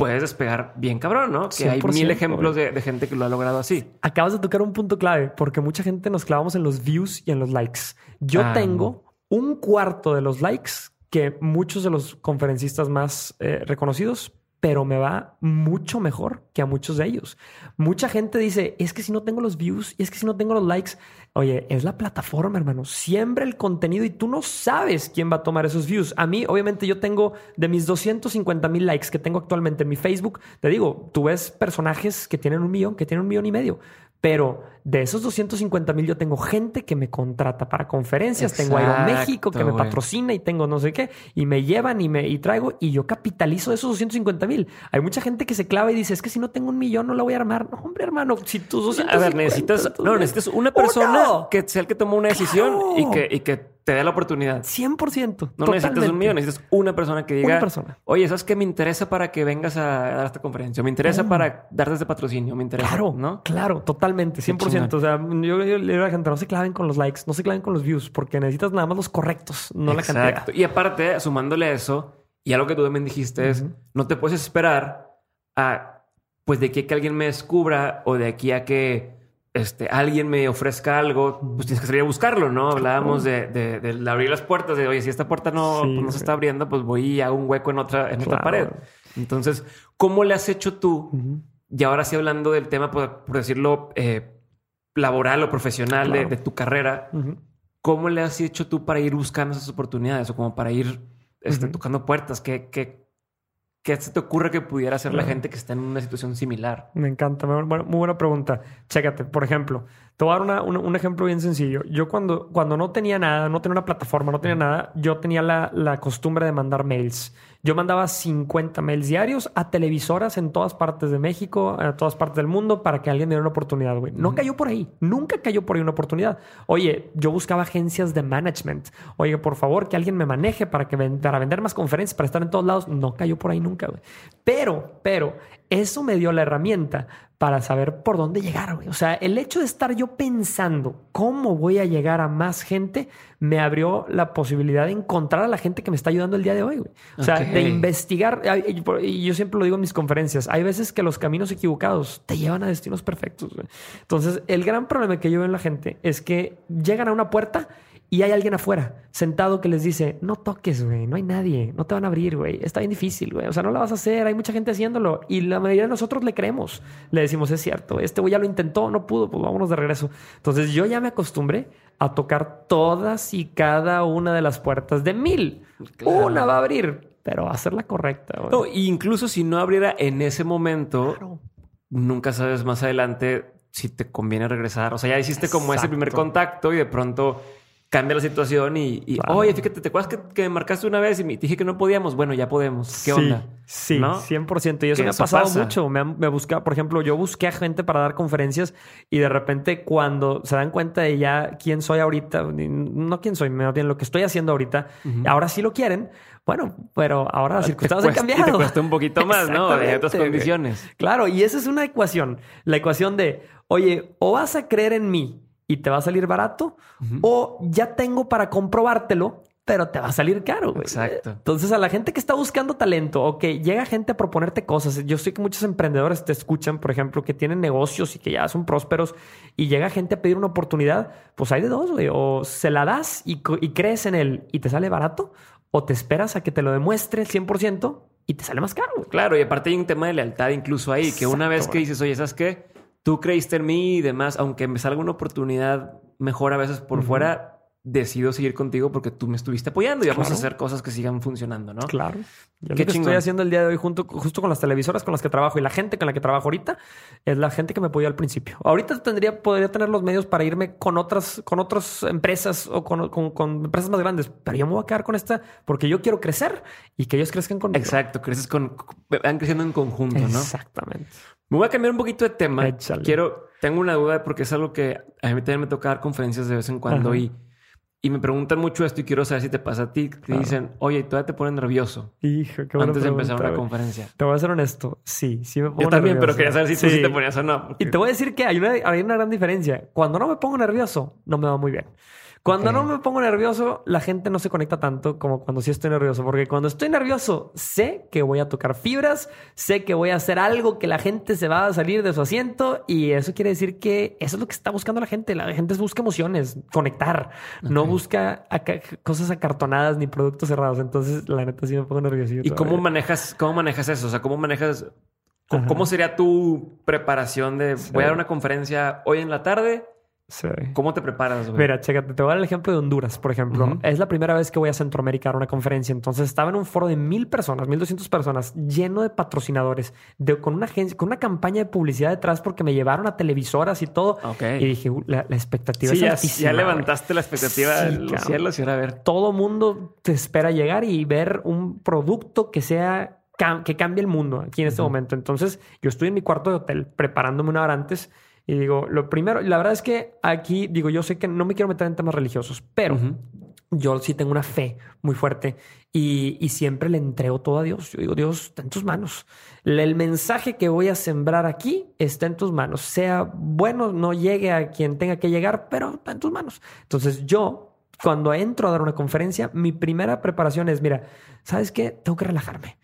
Puedes despegar bien cabrón, ¿no? Que hay 100%, mil ejemplos de, de gente que lo ha logrado así. Acabas de tocar un punto clave porque mucha gente nos clavamos en los views y en los likes. Yo Ah. tengo un cuarto de los likes que muchos de los conferencistas más eh, reconocidos, pero me va mucho mejor que a muchos de ellos. Mucha gente dice, es que si no tengo los views y es que si no tengo los likes, oye, es la plataforma, hermano. Siembra el contenido y tú no sabes quién va a tomar esos views. A mí, obviamente, yo tengo de mis 250 mil likes que tengo actualmente en mi Facebook, te digo, tú ves personajes que tienen un millón, que tienen un millón y medio. Pero de esos 250 mil yo tengo gente que me contrata para conferencias, tengo Aeroméxico que me patrocina y tengo no sé qué, y me llevan y me y traigo y yo capitalizo esos 250 mil. Hay mucha gente que se clava y dice, es que si no tengo un millón no la voy a armar. No, hombre, hermano, si tus 250... A ver, necesitas, no, necesitas una persona ¡Uno! que sea el que tomó una decisión ¡Claro! y que, y que te dé la oportunidad. 100%. No necesitas un millón, necesitas una persona que diga, Una persona. oye, ¿sabes qué? Me interesa para que vengas a dar esta conferencia, me interesa para darte este patrocinio, me interesa, Claro, ¿no? claro, totalmente, 100%. O sea, yo, yo le digo a la gente, no se claven con los likes, no se claven con los views, porque necesitas nada más los correctos, no la cantidad. Exacto. Y aparte, sumándole a eso, y algo que tú también dijiste es, Ujú. no te puedes esperar a, pues de aquí a que alguien me descubra o de aquí a que este, alguien me ofrezca algo, pues tienes que salir a buscarlo, ¿no? Hablábamos de, de- de abrir las puertas, de, oye, si esta puerta no, Sí, pues, no se está abriendo, pues voy y hago un hueco en otra, en otra pared. Entonces, ¿cómo le has hecho tú? Y ahora sí hablando del tema, por, por decirlo, eh, laboral o profesional de- Claro. de tu carrera. ¿Cómo le has hecho tú para ir buscando esas oportunidades o como para ir este, tocando puertas? ¿Qué, qué, qué se te ocurre que pudiera hacer la gente que está en una situación similar? Me encanta, muy, buena- muy buena pregunta. Chécate, por ejemplo, te voy a dar una- una- un ejemplo bien sencillo. Yo cuando, cuando no tenía nada, no tenía una plataforma, no tenía nada, yo tenía la, la costumbre de mandar mails. Yo mandaba 50 mails diarios a televisoras en todas partes de México, a todas partes del mundo, para que alguien me diera una oportunidad, güey. No cayó por ahí, nunca cayó por ahí una oportunidad. Oye, yo buscaba agencias de management. Oye, por favor, que alguien me maneje para, que ven- para vender más conferencias, para estar en todos lados. No cayó por ahí nunca, güey. Pero, pero, eso me dio la herramienta para saber por dónde llegar, güey. O sea, el hecho de estar yo pensando cómo voy a llegar a más gente me abrió la posibilidad de encontrar a la gente que me está ayudando el día de hoy, güey. O sea, de investigar. Y yo siempre lo digo en mis conferencias. Hay veces que los caminos equivocados te llevan a destinos perfectos, güey. Entonces, el gran problema que yo veo en la gente es que llegan a una puerta y hay alguien afuera sentado que les dice, no toques, güey, no hay nadie, no te van a abrir, güey, está bien difícil, güey, o sea, no la vas a hacer, hay mucha gente haciéndolo y la mayoría de nosotros le creemos, le decimos, es cierto, este güey ya lo intentó, no pudo, pues vámonos de regreso. Entonces yo ya me acostumbré a tocar todas y cada una de las puertas de mil. Claro. Una va a abrir, pero va a ser la correcta, güey. No, incluso si no abriera en ese momento, Claro. nunca sabes más adelante si te conviene regresar. O sea, ya hiciste como ese primer contacto y de pronto cambia la situación y, y, Claro. oye, fíjate, ¿te acuerdas que, que me marcaste una vez y me dije que no podíamos? Bueno, ya podemos. ¿Qué Sí, onda? Sí, ¿No? 100%. Y eso me ha pasado pasa. mucho. Me, me busca, por ejemplo, yo busqué a gente para dar conferencias y de repente cuando se dan cuenta de ya quién soy ahorita, no quién soy, más bien lo que estoy haciendo ahorita, ahora sí lo quieren. Bueno, pero ahora las Te circunstancias han cuesta- y cambiado. te cuesta un poquito más, ¿no? De otras condiciones. Claro, y esa es una ecuación. La ecuación de, oye, o vas a creer en mí y te va a salir barato, o ya tengo para comprobártelo, pero te va a salir caro. güey. Exacto. Entonces, a la gente que está buscando talento o que llega gente a proponerte cosas, yo sé que muchos emprendedores te escuchan, por ejemplo, que tienen negocios y que ya son prósperos y llega gente a pedir una oportunidad, pues hay de dos, güey. O se la das y, crees en él y te sale barato, o te esperas a que te lo demuestre el 100% y te sale más caro. güey. Claro, y aparte hay un tema de lealtad incluso ahí, que una vez que dices, oye, ¿sabes qué? Tú creíste en mí y demás, aunque me salga una oportunidad mejor a veces por fuera, decido seguir contigo porque tú me estuviste apoyando y vamos a hacer cosas que sigan funcionando, ¿no? Claro. Yo Qué lo que estoy haciendo el día de hoy junto, justo con las televisoras con las que trabajo y la gente con la que trabajo ahorita es la gente que me apoyó al principio. Ahorita tendría, podría tener los medios para irme con otras, con otras empresas o con, con- con empresas más grandes, pero yo me voy a quedar con esta porque yo quiero crecer y que ellos crezcan conmigo. Exacto, creces con, van creciendo en conjunto, ¿no? Exactamente. Me voy a cambiar un poquito de tema. Échale. Quiero, tengo una duda porque es algo que a mí también me toca dar conferencias de vez en cuando Ajá. y, y me preguntan mucho esto y quiero saber si te pasa a ti. Te Claro. dicen, oye, todavía te pones nervioso Hijo, qué antes de empezar una conferencia. Te voy a ser honesto. Sí, sí me pongo Yo también, pero quería saber si tú sí Sí. te ponías o no. Y te voy a decir que hay una, hay una gran diferencia. Cuando no me pongo nervioso, no me va muy bien. Cuando Ok. no me pongo nervioso, la gente no se conecta tanto como cuando sí estoy nervioso. Porque cuando estoy nervioso, sé que voy a tocar fibras, sé que voy a hacer algo que la gente se va a salir de su asiento. Y eso quiere decir que eso es lo que está buscando la gente. La gente busca emociones, conectar. No Ok. busca cosas acartonadas ni productos cerrados. Entonces, la neta sí me pongo nervioso. ¿Y cómo manejas, cómo manejas eso? O sea, ¿cómo manejas, Ajá. cómo sería tu preparación de voy a dar una conferencia hoy en la tarde? Sí. ¿Cómo te preparas, güey? Mira, chécate, te voy a dar el ejemplo de Honduras, por ejemplo. Es la primera vez que voy a Centroamérica a una conferencia. Entonces estaba en un foro de mil personas, mil doscientas personas, lleno de patrocinadores, de, con una agencia, con una campaña de publicidad detrás porque me llevaron a televisoras y todo. Ok. Y dije, "Uh, la, la expectativa Sí, es ya, altísima. ya güey". levantaste la expectativa Sí, de los cabrón. cielos y ahora a ver. Todo mundo te espera llegar y ver un producto que sea que cambie el mundo aquí en este momento. Entonces, yo estoy en mi cuarto de hotel preparándome una hora antes y digo, lo primero, la verdad es que aquí digo, yo sé que no me quiero meter en temas religiosos, pero Ujú. yo sí tengo una fe muy fuerte y, y siempre le entrego todo a Dios. Yo digo, Dios, está en tus manos. El mensaje que voy a sembrar aquí está en tus manos. Sea bueno, no llegue a quien tenga que llegar, pero está en tus manos. Entonces yo, cuando entro a dar una conferencia, mi primera preparación es, mira, ¿sabes qué? Tengo que relajarme.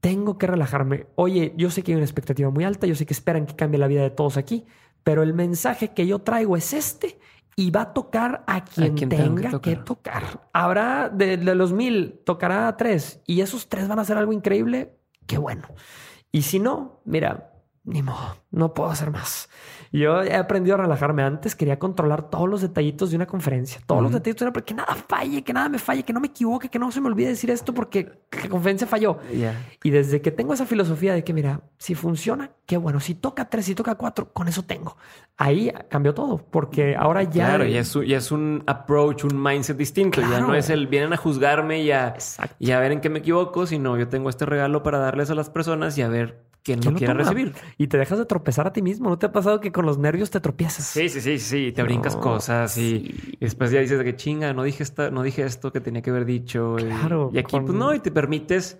Tengo que relajarme. Oye, yo sé que hay una expectativa muy alta, yo sé que esperan que cambie la vida de todos aquí, pero el mensaje que yo traigo es este y va a tocar a quien, quien tenga que tocar. Habrá de, de los mil, tocará a tres y esos tres van a hacer algo increíble. Qué bueno. Y si no, mira, ni modo, no puedo hacer más. Yo he aprendido a relajarme. Antes quería controlar todos los detallitos de una conferencia, todos los detallitos de una, que nada falle, que nada me falle, que no me equivoque, que no se me olvide decir esto porque la conferencia falló. Y desde que tengo esa filosofía de que, mira, si funciona, qué bueno. Si toca tres, si toca cuatro, con eso tengo. Ahí cambió todo, porque ahora ya. Claro, ya es, un- ya es un approach, un mindset distinto. Ya no es el vienen a juzgarme y a, y a ver en qué me equivoco, sino yo tengo este regalo para darles a las personas y a ver quién ¿Quién lo lo quiera toma? recibir. Y te dejas de tropezar a ti mismo. ¿No te ha pasado que con los nervios te tropiezas? Sí, sí, sí, sí. Te brincas No, cosas y, sí. y después ya dices de que chinga, no dije esta, no dije esto que tenía que haber dicho. Claro, Y, aquí, con- pues no, y te permites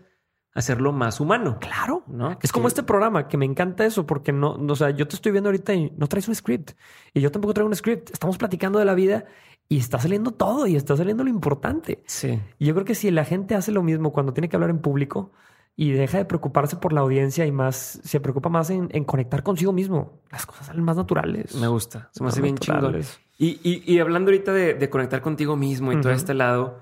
hacerlo más humano. Claro. ¿No? Es como Que- este programa que me encanta eso porque no, no, o sea, yo te estoy viendo ahorita y no traes un script y yo tampoco traigo un script. Estamos platicando de la vida y está saliendo todo y está saliendo lo importante. Sí. Y yo creo que si la gente hace lo mismo cuando tiene que hablar en público y deja de preocuparse por la audiencia y más se preocupa más en, en conectar consigo mismo, las cosas salen más naturales. Me gusta. Se me hace bien chingón. Y, y- y hablando ahorita de, de conectar contigo mismo y todo este lado,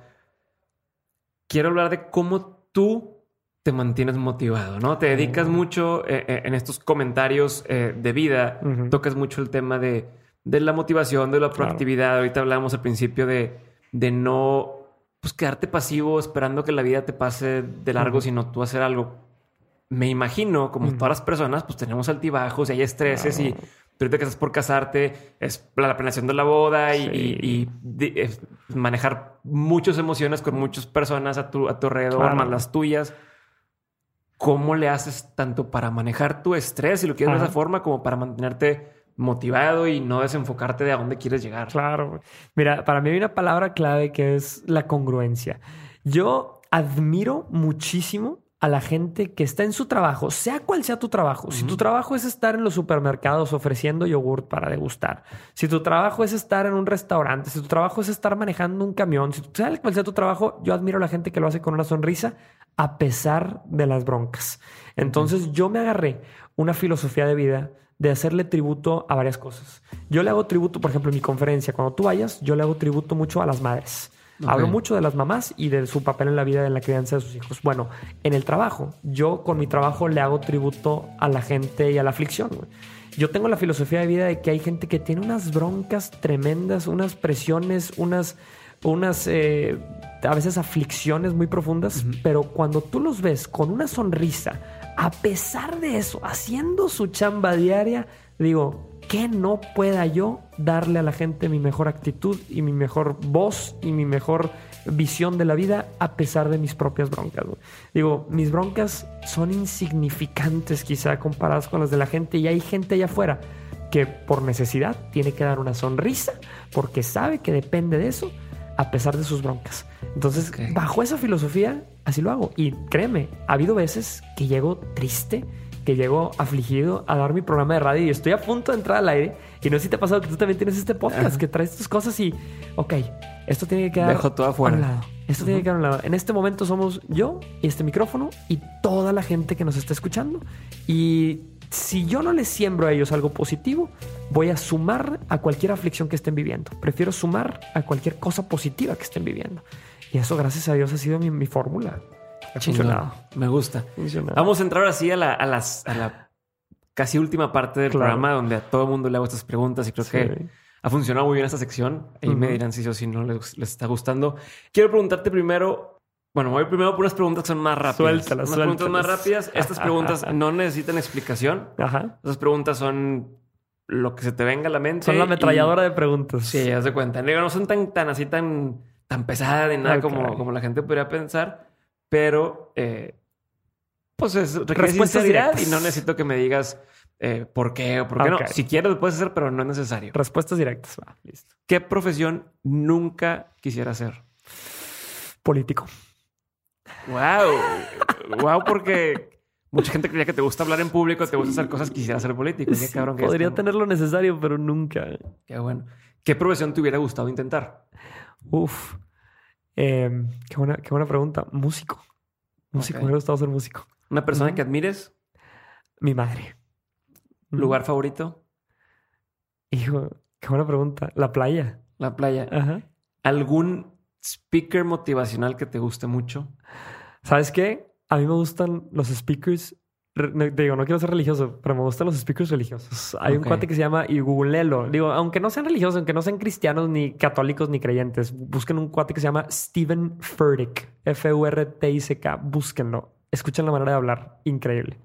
quiero hablar de cómo tú te mantienes motivado, ¿no? Te dedicas Oh. mucho eh, eh, en estos comentarios eh, de vida, tocas mucho el tema de, de la motivación, de la Claro. proactividad. Ahorita hablábamos al principio de, de no pues, quedarte pasivo esperando que la vida te pase de largo, sino tú hacer algo. Me imagino, como todas las personas, pues tenemos altibajos y hay estreses y Claro. ahorita que estás por casarte, es la planeación de la boda y, Sí. y- y di- es manejar muchas emociones con muchas personas a tu, a tu alrededor, Claro. más las tuyas. ¿Cómo le haces tanto para manejar tu estrés, si lo quieres de esa forma, como para mantenerte motivado y no desenfocarte de a dónde quieres llegar? Claro. Mira, para mí hay una palabra clave que es la congruencia. Yo admiro muchísimo a la gente que está en su trabajo, sea cual sea tu trabajo. Si tu trabajo es estar en los supermercados ofreciendo yogurt para degustar, si tu trabajo es estar en un restaurante, si tu trabajo es estar manejando un camión, si sea cual sea tu trabajo, yo admiro a la gente que lo hace con una sonrisa a pesar de las broncas. Entonces yo me agarré una filosofía de vida de hacerle tributo a varias cosas. Yo le hago tributo, por ejemplo, en mi conferencia, cuando tú vayas, yo le hago tributo mucho a las madres. Hablo mucho de las mamás y de su papel en la vida, en la crianza de sus hijos. Bueno, en el trabajo, yo con mi trabajo le hago tributo a la gente y a la aflicción. Yo tengo la filosofía de vida de que hay gente que tiene unas broncas tremendas, unas presiones, unas, unas eh, a veces aflicciones muy profundas, pero cuando tú los ves con una sonrisa, a pesar de eso, haciendo su chamba diaria, digo, que no pueda yo darle a la gente mi mejor actitud y mi mejor voz y mi mejor visión de la vida a pesar de mis propias broncas. Digo, mis broncas son insignificantes quizá comparadas con las de la gente y hay gente allá afuera que por necesidad tiene que dar una sonrisa porque sabe que depende de eso a pesar de sus broncas. Entonces, bajo esa filosofía, así lo hago. Y créeme, ha habido veces que llego triste, que llego afligido a dar mi programa de radio y estoy a punto de entrar al aire. Y no sé si te ha pasado que tú también tienes este podcast, Ajá. que traes tus cosas y, ok, esto tiene que quedar Dejo todo afuera. a un lado. Esto tiene que quedar a un lado. En este momento somos yo y este micrófono y toda la gente que nos está escuchando. Y si yo no les siembro a ellos algo positivo, voy a sumar a cualquier aflicción que estén viviendo. Prefiero sumar a cualquier cosa positiva que estén viviendo. Y eso, gracias a Dios, ha sido mi, mi fórmula. Ha funcionado. Me gusta. Funcionado. Vamos a entrar así a la, a las, a la casi última parte del Claro. programa donde a todo el mundo le hago estas preguntas y creo Sí. que ha funcionado muy bien esta sección. Ahí me dirán si sí o si no les, les está gustando. Quiero preguntarte primero. Bueno, voy primero por unas preguntas que son más rápidas. Suéltalas, unas preguntas más rápidas. Estas preguntas no necesitan explicación. Ajá. Esas preguntas son lo que se te venga a la mente. Son la y- ametralladora de preguntas. Sí, haz de cuenta. Digo, no son tan, tan así, tan, tan pesadas ni nada como, como la gente podría pensar, pero eh, pues es sinceridad directas. y no necesito que me digas eh, por qué o por qué no. Si quieres lo puedes hacer, pero no es necesario. Respuestas directas. Va, listo. ¿Qué profesión nunca quisiera hacer? Político. Wow, wow, porque mucha gente creía que te gusta hablar en público, te gusta hacer cosas, quisiera ser político. Qué Sí, cabrón podría tener lo necesario, pero nunca. Qué bueno. ¿Qué profesión te hubiera gustado intentar? Uf. Eh, qué, buena, qué buena pregunta. Músico. Músico. Ok. Me hubiera gustado ser músico. Una persona que admires, Mi madre. lugar favorito, Hijo, qué buena pregunta. La playa. la playa. Ajá. ¿Algún speaker motivacional que te guste mucho? ¿Sabes qué? A mí me gustan los speakers. Re- digo, no quiero ser religioso, pero me gustan los speakers religiosos. Hay un cuate que se llama, y googlelo. Digo, aunque no sean religiosos, aunque no sean cristianos, ni católicos, ni creyentes, busquen un cuate que se llama Steven Furtick. F-U-R-T-I-C-K. Búsquenlo. Escuchen la manera de hablar. Increíble.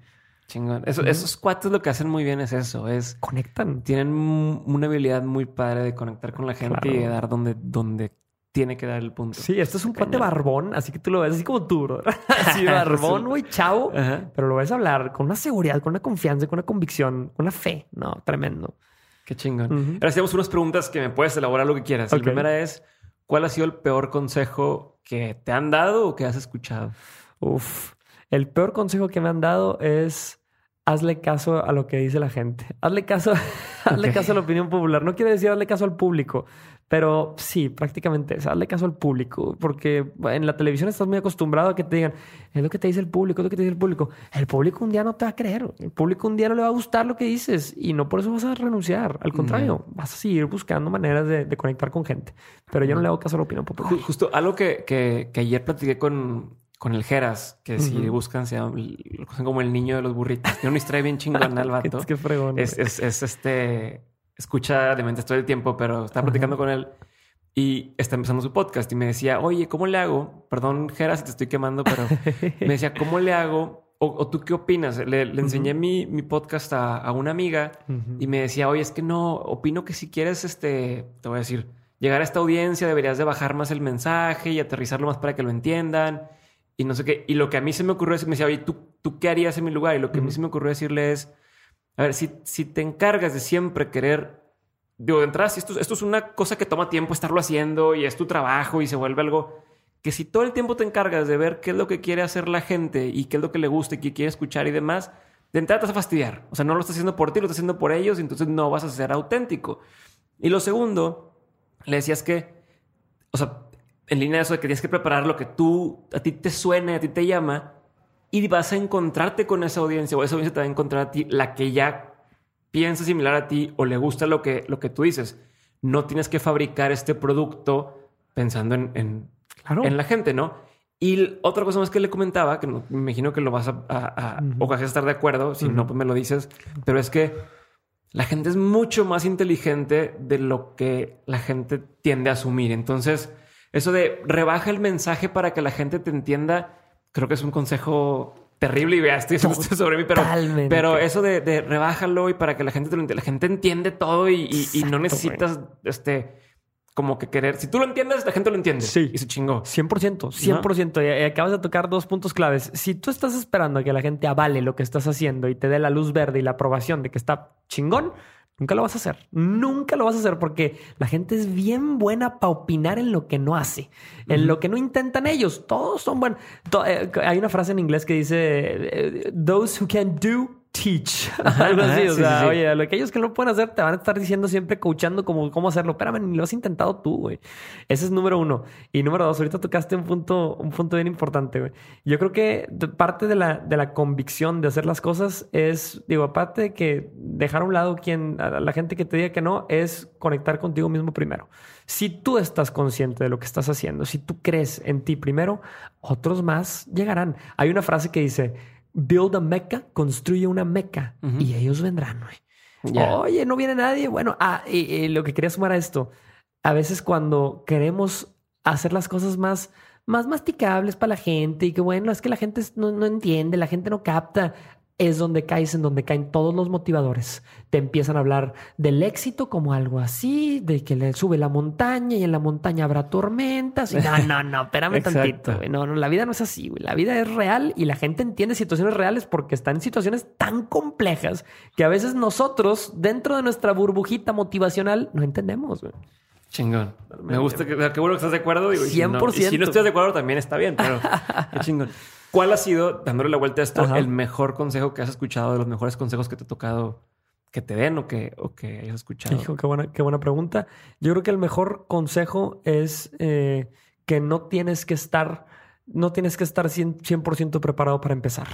Chingón. Eso-. Esos cuates lo que hacen muy bien es eso. Es Conectan. tienen un- una habilidad muy padre de conectar con la gente Claro. y de dar donde, donde tiene que dar el punto. Sí, este es un cuate barbón, así que tú lo ves así como tú, bro. Así barbón, güey, chavo. Ajá. Pero lo ves hablar con una seguridad, con una confianza, con una convicción, con una fe. No, tremendo. Qué chingón. Ujú. Ahora hacemos unas preguntas que me puedes elaborar lo que quieras. La primera es, ¿cuál ha sido el peor consejo que te han dado o que has escuchado? Uf. El peor consejo que me han dado es hazle caso a lo que dice la gente. Hazle caso, hazle caso a la opinión popular. No quiere decir hazle caso al público, pero sí, prácticamente hazle caso al público, porque en la televisión estás muy acostumbrado a que te digan, es lo que te dice el público, es lo que te dice el público. El público un día no te va a creer, el público un día no le va a gustar lo que dices y no por eso vas a renunciar. Al contrario, vas a seguir buscando maneras de, de conectar con gente. Pero yo no le hago caso a la opinión popular. Ju- Justo algo que, que- que ayer platiqué con, con el Geras, que si buscan, se llama, lo conocen como el niño de los burritos. Tiene una historia bien chingona el vato. Qué, qué fregón. es, es, es este, escucha de mentes todo el tiempo, pero estaba platicando con él y está empezando su podcast y me decía, oye, ¿cómo le hago? Perdón, Geras, si te estoy quemando, pero me decía, ¿cómo le hago o, tú qué opinas? Le, enseñé mi, mi, podcast a, a una amiga y me decía, oye, es que no, opino que si quieres, este, te voy a decir, llegar a esta audiencia deberías de bajar más el mensaje y aterrizarlo más para que lo entiendan y no sé qué. Y lo que a mí se me ocurrió es, me decía, oye, ¿tú, ¿tú qué harías en mi lugar? Y lo que a mí se me ocurrió decirle es, a ver, si, si te encargas de siempre querer, digo, de entrada, si esto, esto es una cosa que toma tiempo estarlo haciendo y es tu trabajo y se vuelve algo que si todo el tiempo te encargas de ver qué es lo que quiere hacer la gente y qué es lo que le gusta y qué quiere escuchar y demás, de entrada te vas a fastidiar. O sea, no lo estás haciendo por ti, lo estás haciendo por ellos y entonces no vas a ser auténtico. Y lo segundo, le decías que, o sea, en línea de eso de que tienes que preparar lo que tú, a ti te suene, a ti te llama y vas a encontrarte con esa audiencia o esa audiencia te va a encontrar a ti la que ya piensa similar a ti o le gusta lo que, lo que tú dices. No tienes que fabricar este producto pensando en, en, la gente, ¿no? Y otra cosa más que le comentaba, que me imagino que lo vas a, a, o vas a estar de acuerdo, si no, pues me lo dices, pero es que la gente es mucho más inteligente de lo que la gente tiende a asumir. Entonces, eso de rebaja el mensaje para que la gente te entienda, creo que es un consejo terrible y vea, estoy sobre mí, pero, pero eso de, de, rebájalo y para que la gente te lo entienda, la gente entiende todo y, y, no necesitas este como que querer. Si tú lo entiendes, la gente lo entiende. Sí. Y se chingó. 100%, 100%. Y acabas de tocar dos puntos claves. Si tú estás esperando a que la gente avale lo que estás haciendo y te dé la luz verde y la aprobación de que está chingón, Nunca lo vas a hacer. Nunca lo vas a hacer porque la gente es bien buena para opinar en lo que no hace, en lo que no intentan ellos. Todos son buenos. Eh, hay una frase en inglés que dice: eh, Those who can do teach. Algo así. o sea, oye, lo que ellos que no pueden hacer te van a estar diciendo siempre, coachando como cómo hacerlo. Espérame, ni lo has intentado tú, güey. Ese es número uno. Y número dos, ahorita tocaste un punto, un punto bien importante, güey. Yo creo que parte de la, de la convicción de hacer las cosas es, digo, aparte de que dejar a un lado quien, a la gente que te diga que no, es conectar contigo mismo primero. Si tú estás consciente de lo que estás haciendo, si tú crees en ti primero, otros más llegarán. Hay una frase que dice, build a meca, construye una meca y ellos vendrán. Oye, no viene nadie. Bueno, ah, y, lo que quería sumar a esto, a veces cuando queremos hacer las cosas más, más masticables para la gente y que bueno, es que la gente no, no entiende, la gente no capta es donde caes, en donde caen todos los motivadores. Te empiezan a hablar del éxito como algo así, de que le sube la montaña y en la montaña habrá tormentas. no, no, no, espérame tantito. No, no, la vida no es así. La vida es real y la gente entiende situaciones reales porque están en situaciones tan complejas que a veces nosotros, dentro de nuestra burbujita motivacional, no entendemos. Chingón. Me gusta que, qué bueno que estás de acuerdo. 100%. si no, si no estás de acuerdo también está bien, pero qué chingón. ¿Cuál ha sido, dándole la vuelta a esto, el mejor consejo que has escuchado, de los mejores consejos que te ha tocado que te den o que, o que hayas escuchado? Hijo, qué buena, qué buena pregunta. Yo creo que el mejor consejo es eh, que no tienes que estar, no tienes que estar 100%, preparado para empezar.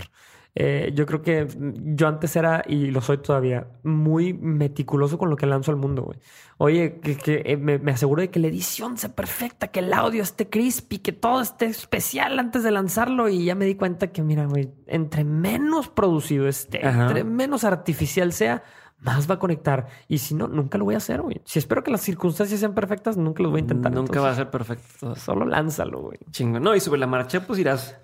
Eh, yo creo que yo antes era, y lo soy todavía, muy meticuloso con lo que lanzo al mundo, güey. Oye, que, eh, me, aseguro de que la edición sea perfecta, que el audio esté crispy, que todo esté especial antes de lanzarlo. Y ya me di cuenta que, mira, güey, entre menos producido esté, entre menos artificial sea, más va a conectar. Y si no, nunca lo voy a hacer, güey. Si espero que las circunstancias sean perfectas, nunca lo voy a intentar. Nunca va a ser perfecto. Solo lánzalo, güey. Chingo. No, y sobre la marcha, pues irás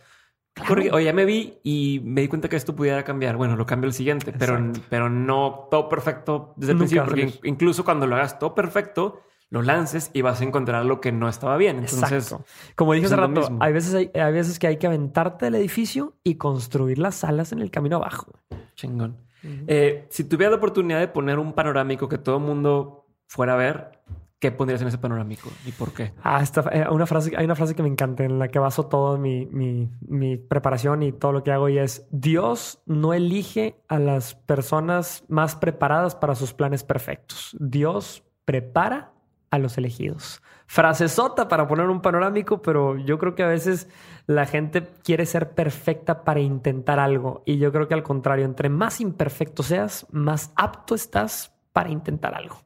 Oye, ya me vi y me di cuenta que esto pudiera cambiar. Bueno, lo cambio el siguiente, pero, pero no todo perfecto desde el principio. Porque incluso cuando lo hagas todo perfecto, lo lances y vas a encontrar lo que no estaba bien. Entonces, como dije hace rato, hay veces, hay, veces que hay que aventarte del edificio y construir las salas en el camino abajo. Chingón. Eh, si tuviera la oportunidad de poner un panorámico que todo el mundo fuera a ver, ¿Qué pondrías en ese panorámico y por qué? Ah, esta, eh, una frase, hay una frase que me encanta en la que baso toda mi, mi, mi, preparación y todo lo que hago y es Dios no elige a las personas más preparadas para sus planes perfectos. Dios prepara a los elegidos. Frase sota para poner un panorámico, pero yo creo que a veces la gente quiere ser perfecta para intentar algo y yo creo que al contrario, entre más imperfecto seas, más apto estás para intentar algo.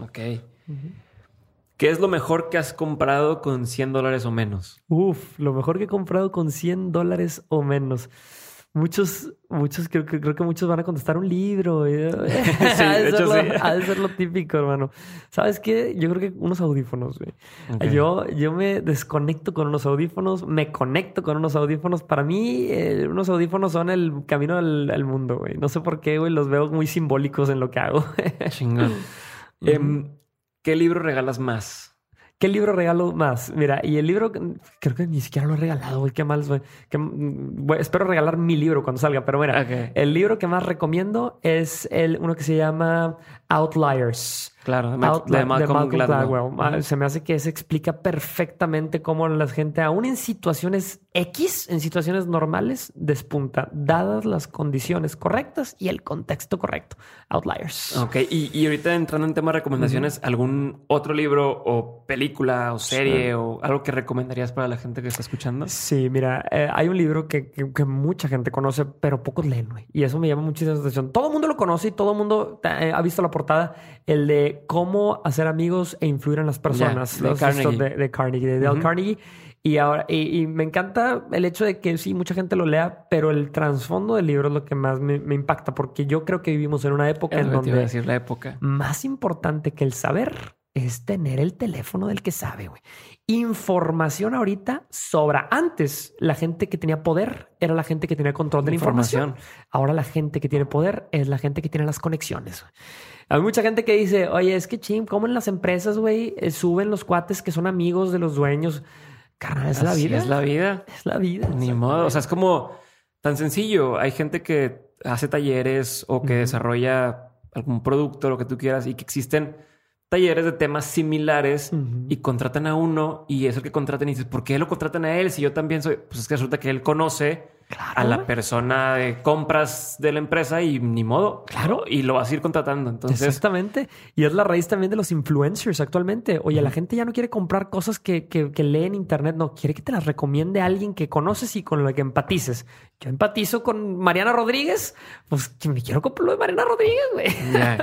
Ok. ¿Qué es lo mejor que has comprado con 100 dólares o menos? Uf, lo mejor que he comprado con 100 dólares o menos. Muchos, muchos, creo que, creo que muchos van a contestar un libro. sí, de hecho lo, sí. Ha de ser lo típico, hermano. ¿Sabes qué? Yo creo que unos audífonos, güey. Yo, yo me desconecto con unos audífonos, me conecto con unos audífonos. Para mí, eh, unos audífonos son el camino al, al mundo, güey. No sé por qué, güey, los veo muy simbólicos en lo que hago. Chingón. Em, ¿Qué libro regalas más? ¿Qué libro regalo más? Mira, y el libro creo que ni siquiera lo he regalado, güey. Qué mal, güey. Qué- mm, güey, espero regalar mi libro cuando salga, pero mira, el libro que más recomiendo es el uno que se llama Outliers. Claro, de, Ma- Outli- de Malcolm, Gladwell. Ujú. Se me hace que se explica perfectamente cómo la gente, aún en situaciones X, en situaciones normales, despunta, dadas las condiciones correctas y el contexto correcto. Outliers. Ok, y, y ahorita entrando en tema de recomendaciones, ¿algún otro libro o película o serie o algo que recomendarías para la gente que está escuchando? Sí, mira, eh, hay un libro que, que- que mucha gente conoce, pero pocos leen, güey. Y eso me llama muchísima atención. Todo el mundo lo conoce y todo el mundo eh, ha visto la portada, el de cómo hacer amigos e influir en las personas. de Los- Carnegie. De, de Carnegie, de Dale. Carnegie. Y ahora, y, y me encanta el hecho de que sí, mucha gente lo lea, pero el trasfondo del libro es lo que más me, me impacta, porque yo creo que vivimos en una época Es en iba a donde decir la época. más importante que el saber es tener el teléfono del que sabe, güey. Información ahorita sobra. Antes, la gente que tenía poder era la gente que tenía control de la información. Información. Ahora la gente que tiene poder es la gente que tiene las conexiones. güey. Hay mucha gente que dice, oye, es que ching, ¿cómo en las empresas, güey, eh, suben los cuates que son amigos de los dueños? Carnal, es la vida. Es la vida. Es la vida. Ni modo. O sea, es como tan sencillo. Hay gente que hace talleres o que desarrolla algún producto, lo que tú quieras, y que existen talleres de temas similares y contratan a uno y es el que contratan y dices, ¿por qué lo contratan a él? Si yo también soy, pues es que resulta que él conoce Claro, a la persona de compras de la empresa y ni modo. Claro. Y lo vas a ir contratando. Entonces, Exactamente. Y es la raíz también de los influencers actualmente. Oye, la gente ya no quiere comprar cosas que, que, que lee en internet, no, quiere que te las recomiende alguien que conoces y con la que empatices. Yo empatizo con Mariana Rodríguez, pues me quiero comprar lo de Mariana Rodríguez, güey.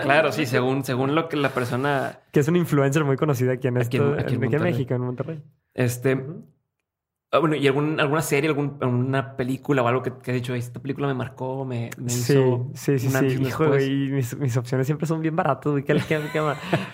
claro, sí, según, según lo que la persona, Que es una influencer muy conocida aquí en, Aquí esto, en- aquí en aquí en. México, en Monterrey. este, bueno, y algún, alguna serie, algún, alguna película o algo que, que has dicho, esta película me marcó, me, me Sí, hizo sí, sí, un sí. y Hijo, güey, mis, mis opciones siempre son bien baratas, güey. ¿Qué?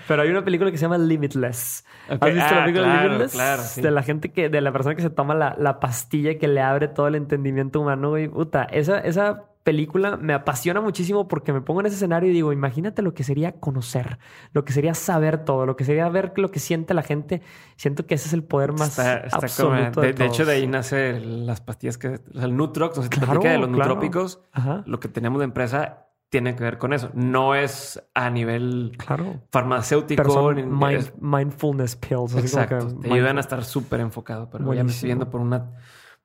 Pero hay una película que se llama Limitless. Ok. ¿Has visto Ah, la película claro, Limitless? claro, sí. De la gente que, de la persona que se toma la, la pastilla que le abre todo el entendimiento humano, güey. Puta, esa, esa película me apasiona muchísimo porque me pongo en ese escenario y digo, imagínate lo que sería conocer, lo que sería saber todo, lo que sería ver lo que siente la gente. Siento que ese es el poder más Está, está como- absoluto de, de, de hecho, de ahí nace las pastillas que, el Nutrox, no sé si te Claro, de los claro. nutrópicos, Ajá, lo que tenemos de empresa tiene que ver con eso. No es a nivel claro. farmacéutico. Ni- mind- es- mindfulness pills. así como exacto. que Te ayudan a estar súper enfocado, pero ya me Buenísimo. estoy yendo por una,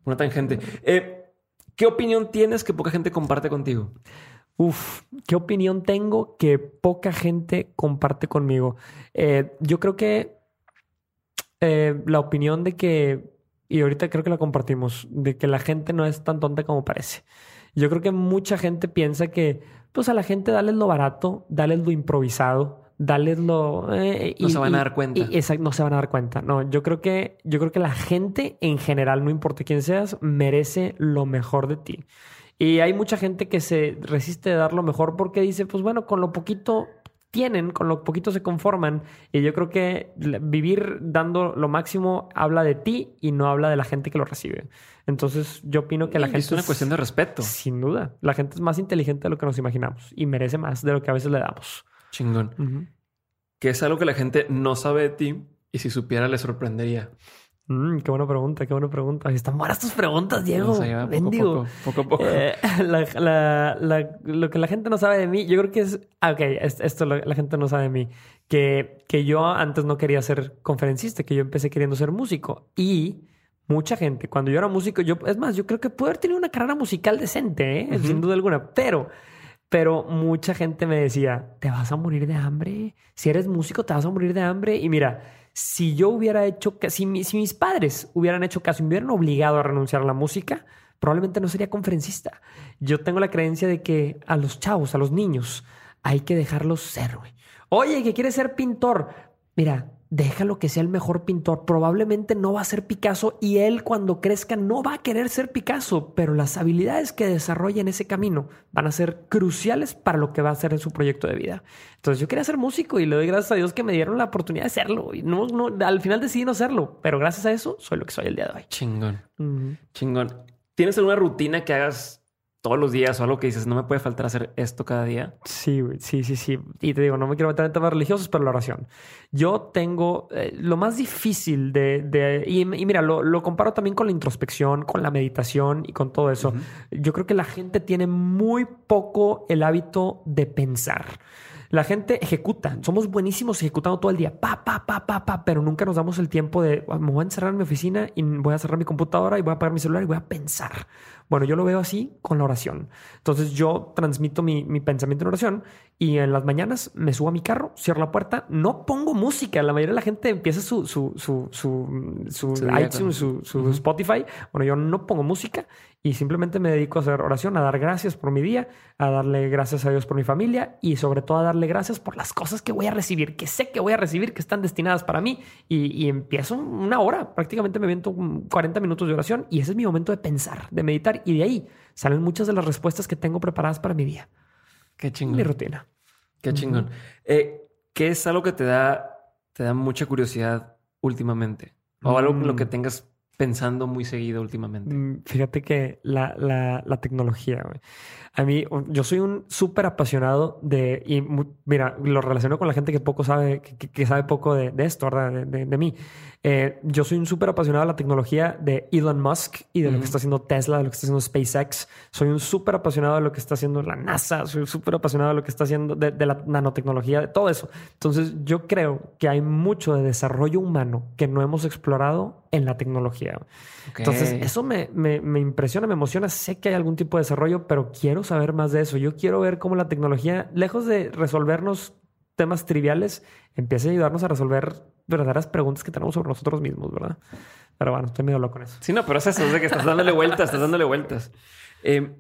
una tangente. Eh, ¿Qué opinión tienes que poca gente comparte contigo? Uf, ¿qué opinión tengo que poca gente comparte conmigo? Eh, yo creo que eh, la opinión de que, y ahorita creo que la compartimos, de que la gente no es tan tonta como parece. Yo creo que mucha gente piensa que, pues a la gente dale lo barato, dale lo improvisado, dale lo... eh, No se van a dar cuenta. y- exacto, no se van a dar cuenta. No, yo creo que, yo creo que la gente en general, no importa quién seas, merece lo mejor de ti. Y hay mucha gente que se resiste de dar lo mejor porque dice, pues bueno, con lo poquito tienen, con lo poquito se conforman. Y yo creo que vivir dando lo máximo habla de ti y no habla de la gente que lo recibe. Entonces yo opino que la Y gente es una cuestión de respeto. Sin duda. La gente es más inteligente de lo que nos imaginamos y merece más de lo que a veces le damos. Chingón. Que es algo que la gente no sabe de ti y si supiera le sorprendería. Mm, qué buena pregunta, qué buena pregunta. Están buenas tus preguntas, Diego. Allá, poco poco, poco. Eh, la- la- la- lo que la gente no sabe de mí, yo creo que es. ah, Ok, es- esto lo- la gente no sabe de mí. Que, que yo antes no quería ser conferencista, que yo empecé queriendo ser músico. Y mucha gente, cuando yo era músico, yo, es más, yo creo que pude haber tenido una carrera musical decente, ¿eh? Sin duda alguna. Pero, pero mucha gente me decía: Te vas a morir de hambre. Si eres músico, te vas a morir de hambre. Y mira, si yo hubiera hecho, si, si mis padres hubieran hecho caso y me hubieran obligado a renunciar a la música, probablemente no sería conferencista. Yo tengo la creencia de que a los chavos, a los niños, hay que dejarlos ser. Oye, que quieres ser pintor. Mira, déjalo que sea el mejor pintor. Probablemente no va a ser Picasso y él cuando crezca no va a querer ser Picasso, pero las habilidades que desarrolla en ese camino van a ser cruciales para lo que va a hacer en su proyecto de vida. Entonces yo quería ser músico y le doy gracias a Dios que me dieron la oportunidad de serlo. Y no, no, al final decidí no serlo, pero gracias a eso soy lo que soy el día de hoy. Chingón. Chingón. ¿Tienes alguna rutina que hagas todos los días o algo que dices, no me puede faltar hacer esto cada día. Sí, sí, sí, sí. Y te digo, no me quiero meter en temas religiosos, pero la oración. Yo tengo eh, lo más difícil de... y, mira, lo, comparo también con la introspección, con la meditación y con todo eso. Yo creo que la gente tiene muy poco el hábito de pensar. La gente ejecuta. Somos buenísimos ejecutando todo el día. Pa, pa, pa, pa, pa. Pero nunca nos damos el tiempo de ah, me voy a encerrar en mi oficina y voy a cerrar mi computadora y voy a apagar mi celular y voy a pensar. Bueno, yo lo veo así con la oración. Entonces yo transmito mi, pensamiento en oración y en las mañanas me subo a mi carro, cierro la puerta, no pongo música. La mayoría de la gente empieza su, su, su, su, su iTunes, su, Spotify. Bueno, yo no pongo música y simplemente me dedico a hacer oración, a dar gracias por mi día, a darle gracias a Dios por mi familia y sobre todo a darle gracias por las cosas que voy a recibir, que sé que voy a recibir, que están destinadas para mí. Y, y empiezo una hora, prácticamente me viento 40 minutos de oración y ese es mi momento de pensar, de meditar y de ahí salen muchas de las respuestas que tengo preparadas para mi día. Qué chingón. Mi rutina. Qué chingón. Eh, ¿Qué es algo que te da, te da mucha curiosidad últimamente? O algo en lo que mm. tengas pensando muy seguido últimamente? Mm, fíjate que la, la, la tecnología, a mí, yo soy un súper apasionado de, y mira, lo relaciono con la gente que poco sabe, que, sabe poco de, esto, ¿verdad? De, de, mí. Eh, yo soy un súper apasionado de la tecnología de Elon Musk y de lo que está haciendo Tesla, de lo que está haciendo SpaceX. Soy un súper apasionado de lo que está haciendo la NASA, soy súper apasionado de lo que está haciendo de, de, la nanotecnología, de todo eso. Entonces, yo creo que hay mucho de desarrollo humano que no hemos explorado en la tecnología. Entonces, eso me, me, me impresiona, me emociona. Sé que hay algún tipo de desarrollo, pero quiero saber más de eso. Yo quiero ver cómo la tecnología, lejos de resolvernos temas triviales, empieza a ayudarnos a resolver verdaderas preguntas que tenemos sobre nosotros mismos, ¿verdad? Pero bueno, estoy medio loco con eso. Sí, no, pero es eso, es de que estás dándole vueltas, estás dándole vueltas. Eh,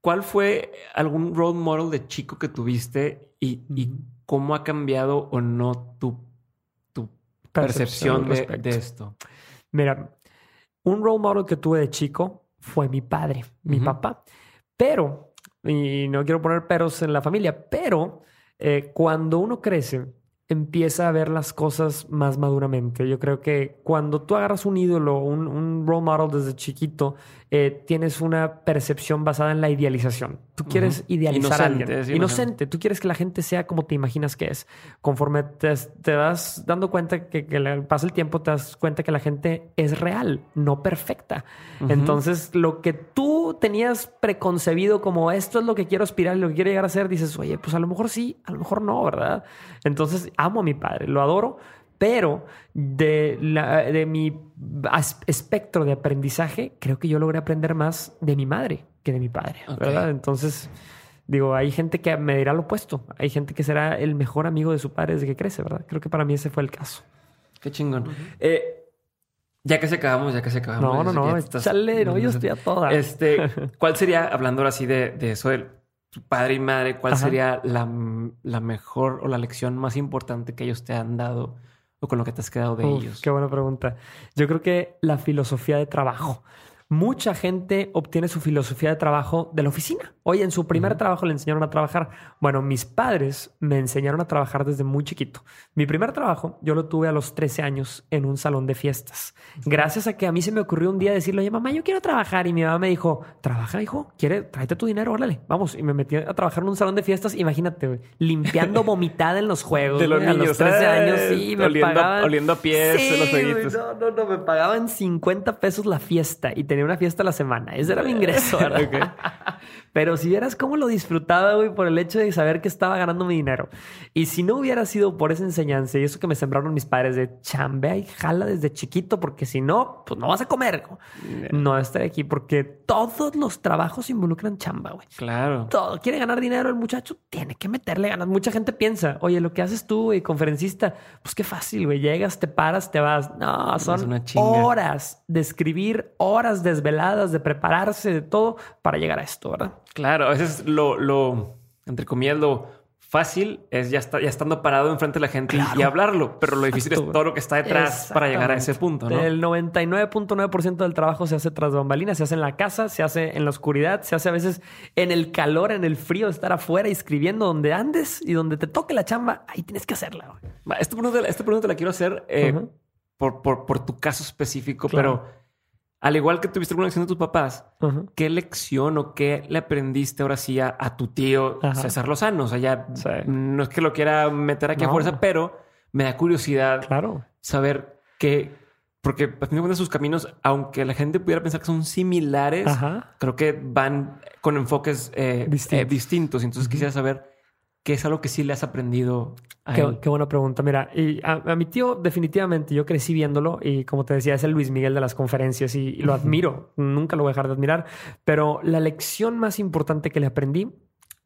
¿Cuál fue algún role model de chico que tuviste y, cómo ha cambiado o no tu, tu percepción, de, de, esto? Mira, un role model que tuve de chico fue mi padre, mi papá. Pero, y no quiero poner peros en la familia, pero eh, cuando uno crece, empieza a ver las cosas más maduramente. Yo creo que cuando tú agarras un ídolo, un, un role model desde chiquito, eh, tienes una percepción basada en la idealización. Tú quieres idealizar a alguien. Inocente. Tú quieres que la gente sea como te imaginas que es. Conforme te, te vas dando cuenta que, pasa el tiempo, te das cuenta que la gente es real, no perfecta. Entonces, lo que tú tenías preconcebido como esto es lo que quiero aspirar y lo que quiero llegar a ser, dices, oye, pues a lo mejor sí, a lo mejor no, ¿verdad? Entonces, amo a mi padre, lo adoro, pero de, de mi espectro de aprendizaje, creo que yo logré aprender más de mi madre que de mi padre, ¿verdad? Entonces, digo, hay gente que me dirá lo opuesto. Hay gente que será el mejor amigo de su padre desde que crece, ¿verdad? Creo que para mí ese fue el caso. Qué chingón. eh, ya que se acabamos, ya que se acabamos. No, no, no, estás, no, yo estoy a toda. Este, ¿cuál sería, hablando ahora sí de, de eso, de tu padre y madre, cuál sería la, la, mejor o la lección más importante que ellos te han dado con lo que te has quedado de ellos? Qué buena pregunta. Yo creo que la filosofía de trabajo. Mucha gente obtiene su filosofía de trabajo de la oficina. Oye, en su primer trabajo le enseñaron a trabajar. Bueno, mis padres me enseñaron a trabajar desde muy chiquito. Mi primer trabajo yo lo tuve a los 13 años en un salón de fiestas. Gracias a que a mí se me ocurrió un día decirle, oye, mamá, yo quiero trabajar. Y mi mamá me dijo, trabaja, hijo, quiere, tráete tu dinero, órale, vamos. Y me metí a trabajar en un salón de fiestas. Imagínate, limpiando vomitada en los juegos. De los niños. A los 13 años, sí, me oliendo, pagaban. Oliendo a pies los No, no, no, me pagaban 50 pesos la fiesta y tenía una fiesta a la semana. Ese era mi ingreso, ¿verdad? Pero si vieras cómo lo disfrutaba, güey, por el hecho de saber que estaba ganando mi dinero. Y si no hubiera sido por esa enseñanza y eso que me sembraron mis padres de chambea y jala desde chiquito, porque si no, pues no vas a comer. No estaré aquí porque todos los trabajos involucran chamba, güey. Claro. Todo. Quiere ganar dinero el muchacho, tiene que meterle ganas. Mucha gente piensa, oye, lo que haces tú, güey, conferencista, pues qué fácil, güey. Llegas, te paras, te vas. No, son horas de escribir, horas desveladas, de prepararse, de todo para llegar a esto, ¿verdad? Claro, a veces lo, lo, entre comillas, lo fácil es ya, está, ya estando parado enfrente de la gente y hablarlo, pero lo difícil es todo lo que está detrás para llegar a ese punto, ¿no? El 99.9% del trabajo se hace tras bambalinas, se hace en la casa, se hace en la oscuridad, se hace a veces en el calor, en el frío, de estar afuera escribiendo donde andes y donde te toque la chamba, ahí tienes que hacerla. Esta pregunta, esta pregunta la quiero hacer eh, por, por, tu caso específico, pero al igual que tuviste alguna lección de tus papás, ¿qué lección o qué le aprendiste ahora sí a, tu tío César Lozano? O sea, ya no es que lo quiera meter aquí a fuerza, pero me da curiosidad claro. saber qué, porque a fin de cuentas sus caminos, aunque la gente pudiera pensar que son similares, creo que van con enfoques eh, eh, distintos. Entonces quisiera saber ¿Qué es algo que sí le has aprendido a qué, él? qué buena pregunta. Mira, y a, mi tío definitivamente yo crecí viéndolo y como te decía es el Luis Miguel de las conferencias y, lo admiro, nunca lo voy a dejar de admirar, pero la lección más importante que le aprendí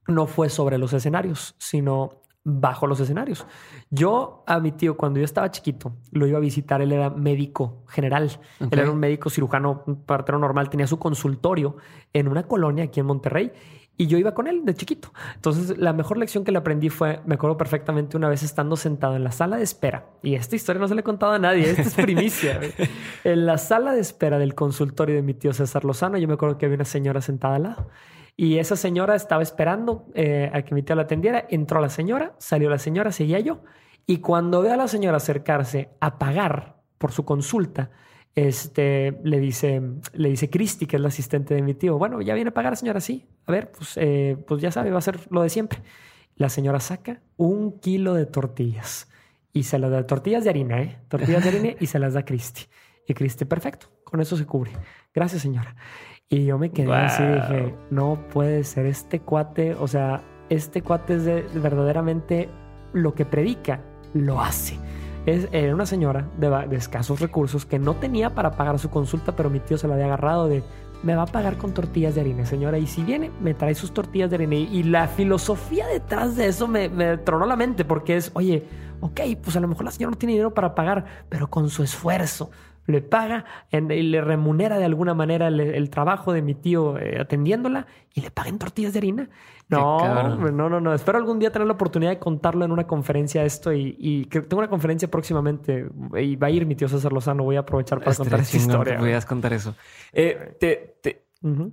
no fue sobre los escenarios, sino bajo los escenarios. Yo a mi tío cuando yo estaba chiquito lo iba a visitar, él era médico general, él era un médico cirujano, un partero normal, tenía su consultorio en una colonia aquí en Monterrey y yo iba con él de chiquito. Entonces, la mejor lección que le aprendí fue, me acuerdo perfectamente una vez estando sentado en la sala de espera, y esta historia no se le he contado a nadie, esta es primicia. en la sala de espera del consultorio de mi tío César Lozano, yo me acuerdo que había una señora sentada al lado. Y esa señora estaba esperando eh, a que mi tío la atendiera. Entró la señora, salió la señora, seguía yo. Y cuando ve a la señora acercarse a pagar por su consulta, este, le dice, le dice Cristi, que es la asistente de mi tío, bueno, ya viene a pagar, señora, sí. A ver, pues, eh, pues ya sabe, va a ser lo de siempre. La señora saca un kilo de tortillas y se las da, tortillas de harina, ¿eh? Tortillas de harina y se las da a Cristi. Y Cristi, perfecto, con eso se cubre. Gracias, señora. Y yo me quedé así y dije, no puede ser este cuate, o sea, este cuate es de, verdaderamente lo que predica, lo hace era una señora de, escasos recursos que no tenía para pagar su consulta, pero mi tío se la había agarrado de me va a pagar con tortillas de harina, señora. Y si viene, me trae sus tortillas de harina. Y, la filosofía detrás de eso me, me, tronó la mente porque es, oye, ok, pues a lo mejor la señora no tiene dinero para pagar, pero con su esfuerzo le paga y le remunera de alguna manera el, trabajo de mi tío eh, atendiéndola y le paga en tortillas de harina. No, no, no, no. Espero algún día tener la oportunidad de contarlo en una conferencia esto y, que tengo una conferencia próximamente y va a ir mi tío César Lozano. Voy a aprovechar para contar esa historia. Voy a contar eso. Eh, te, te,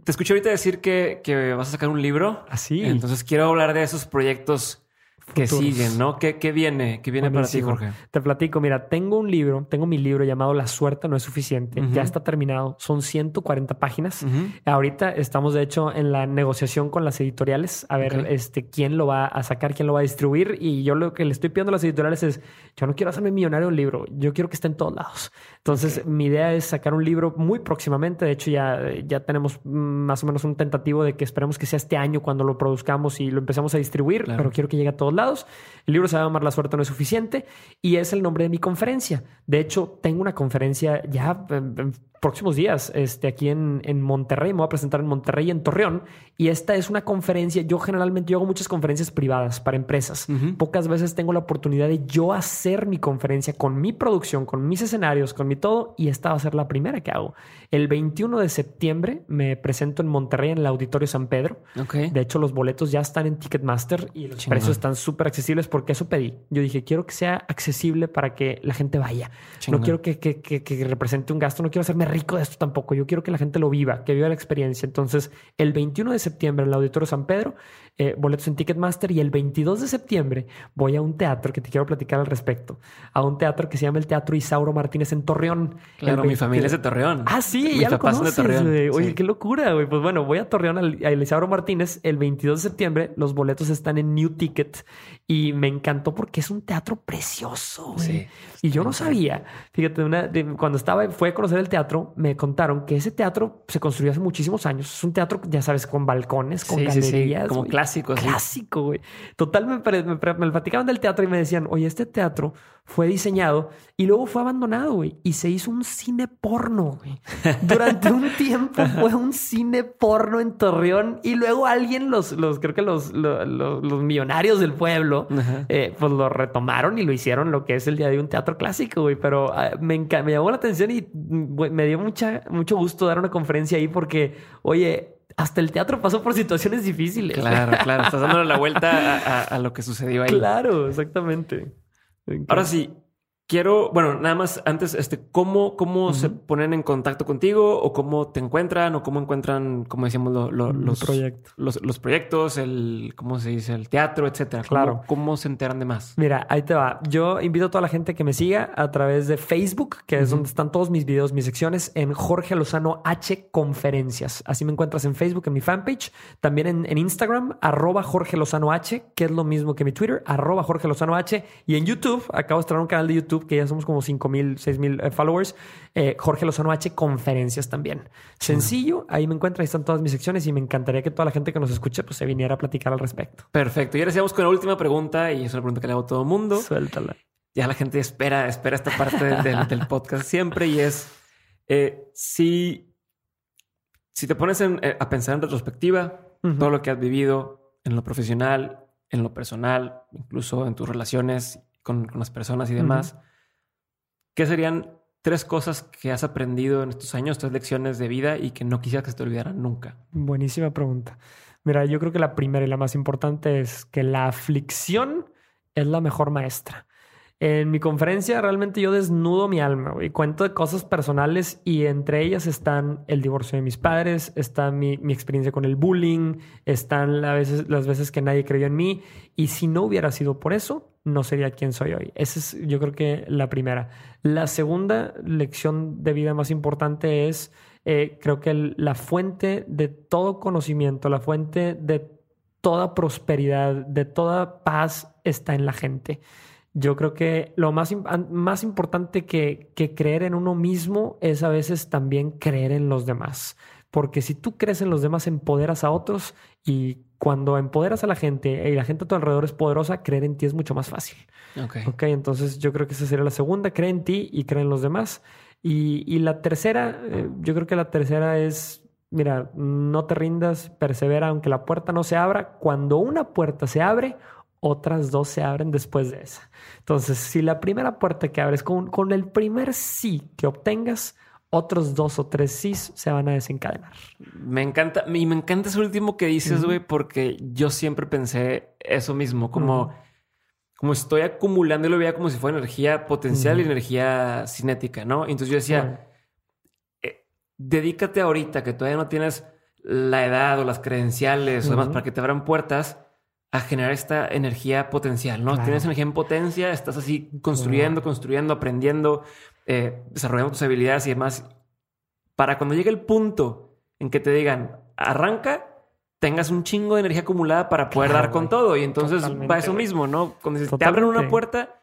escuché ahorita decir que, que, vas a sacar un libro. Así. Ah, Entonces quiero hablar de esos proyectos que siguen, ¿no? ¿Qué, ¿Qué, viene? ¿Qué viene para ti, Jorge? Te platico, mira, tengo un libro, tengo mi libro llamado La suerte no es suficiente. Ya está terminado. Son 140 páginas. Ahorita estamos, de hecho, en la negociación con las editoriales a ver este, quién lo va a sacar, quién lo va a distribuir. Y yo lo que le estoy pidiendo a las editoriales es, yo no quiero hacerme millonario un libro, yo quiero que esté en todos lados. Entonces, mi idea es sacar un libro muy próximamente. De hecho, ya, ya tenemos más o menos un tentativo de que esperemos que sea este año cuando lo produzcamos y lo empecemos a distribuir, pero quiero que llegue a todos lados. El libro se va a La suerte no es suficiente y es el nombre de mi conferencia. De hecho, tengo una conferencia ya en próximos días este, aquí en, en Monterrey. Me voy a presentar en Monterrey y en Torreón. Y esta es una conferencia. Yo generalmente yo hago muchas conferencias privadas para empresas. Pocas veces tengo la oportunidad de yo hacer mi conferencia con mi producción, con mis escenarios, con mi todo. Y esta va a ser la primera que hago. El 21 de septiembre me presento en Monterrey en el Auditorio San Pedro. De hecho, los boletos ya están en Ticketmaster y los precios están súper accesibles porque eso pedí. Yo dije, quiero que sea accesible para que la gente vaya. No quiero que, que, que, represente un gasto, no quiero hacerme rico de esto tampoco. Yo quiero que la gente lo viva, que viva la experiencia. Entonces, el 21 de septiembre en el Auditorio San Pedro eh, boletos en Ticketmaster y el 22 de septiembre voy a un teatro que te quiero platicar al respecto, a un teatro que se llama el Teatro Isauro Martínez en Torreón. Claro, mi familia es de Torreón. Ah, sí, ya lo conoces, Oye, qué locura, güey. Pues bueno, voy a Torreón al, Isauro Martínez el 22 de septiembre. Los boletos están en New Ticket y me encantó porque es un teatro precioso, güey. y yo no sabía, fíjate, una, cuando estaba, fue a conocer el teatro, me contaron que ese teatro se construyó hace muchísimos años. Es un teatro, ya sabes, con balcones, con galerías. como clásico. Clásico, güey. Total, me, me, me, platicaban del teatro y me decían, oye, este teatro fue diseñado y luego fue abandonado, güey. Y se hizo un cine porno, güey. Durante un tiempo fue un cine porno en Torreón y luego alguien, los, los creo que los, los, los millonarios del pueblo, eh, pues lo retomaron y lo hicieron lo que es el día de un teatro clásico, güey. Pero ah, me, me llamó la atención y me dio mucha, mucho gusto dar una conferencia ahí porque, oye, hasta el teatro pasó por situaciones difíciles. Claro, claro. Estás dando la vuelta a, lo que sucedió ahí. Claro, exactamente. Ahora sí, Quiero, bueno, nada más antes, este, ¿cómo, cómo se ponen en contacto contigo o cómo te encuentran o cómo encuentran, como decíamos, los, proyectos. Los, proyectos, el, ¿cómo se dice? El teatro, etcétera. Claro. ¿Cómo, se enteran de más? Mira, ahí te va. Yo invito a toda la gente que me siga a través de Facebook, que es donde están todos mis videos, mis secciones, en Jorge Lozano H Conferencias. Así me encuentras en Facebook, en mi fanpage. También en, Instagram, arroba Jorge Lozano H, que es lo mismo que mi Twitter, arroba Jorge Lozano H. Y en YouTube, acabo de estrenar un canal de YouTube que ya somos como 5 mil, 6 mil eh, followers. Eh, Jorge Lozano H, conferencias también. Sencillo, ahí me encuentran, ahí están todas mis secciones y me encantaría que toda la gente que nos escuche pues se viniera a platicar al respecto. Perfecto. Y ahora sigamos con la última pregunta y es una pregunta que le hago a todo el mundo. Suéltala. Ya la gente espera, espera esta parte del, podcast siempre y es eh, si, si te pones a pensar en retrospectiva, todo lo que has vivido en lo profesional, en lo personal, incluso en tus relaciones con, las personas y demás. ¿Qué serían tres cosas que has aprendido en estos años, tres lecciones de vida y que no quisieras que se te olvidaran nunca? Buenísima pregunta. Mira, yo creo que la primera y la más importante es que la aflicción es la mejor maestra. En mi conferencia realmente yo desnudo mi alma y cuento de cosas personales y entre ellas están el divorcio de mis padres, está mi, experiencia con el bullying, están veces, las veces que nadie creyó en mí y si no hubiera sido por eso, no sería quien soy hoy. Esa es yo creo que la primera. La segunda lección de vida más importante es, eh, creo que la fuente de todo conocimiento, la fuente de toda prosperidad, de toda paz está en la gente. Yo creo que lo más, más importante que, que creer en uno mismo es a veces también creer en los demás. Porque si tú crees en los demás, empoderas a otros y cuando empoderas a la gente y la gente a tu alrededor es poderosa, creer en ti es mucho más fácil. Ok. Ok, entonces yo creo que esa sería la segunda, cree en ti y cree en los demás. Y, y la tercera, eh, yo creo que la tercera es, mira, no te rindas, persevera, aunque la puerta no se abra. Cuando una puerta se abre, otras dos se abren después de esa. Entonces, si la primera puerta que abres con, con el primer sí que obtengas, otros dos o tres sí se van a desencadenar. Me encanta, y me encanta ese último que dices, güey, porque yo siempre pensé eso mismo, como, como estoy acumulando y lo veía como si fuera energía potencial y energía cinética, ¿no? Entonces yo decía, eh, dedícate ahorita que todavía no tienes la edad o las credenciales o demás para que te abran puertas a generar esta energía potencial, ¿no? Tienes energía en potencia, estás así construyendo, construyendo, aprendiendo, eh, desarrollando tus habilidades y demás. Para cuando llegue el punto en que te digan, arranca, tengas un chingo de energía acumulada para poder dar con todo. Y entonces va eso mismo, ¿no? Cuando te abren una puerta,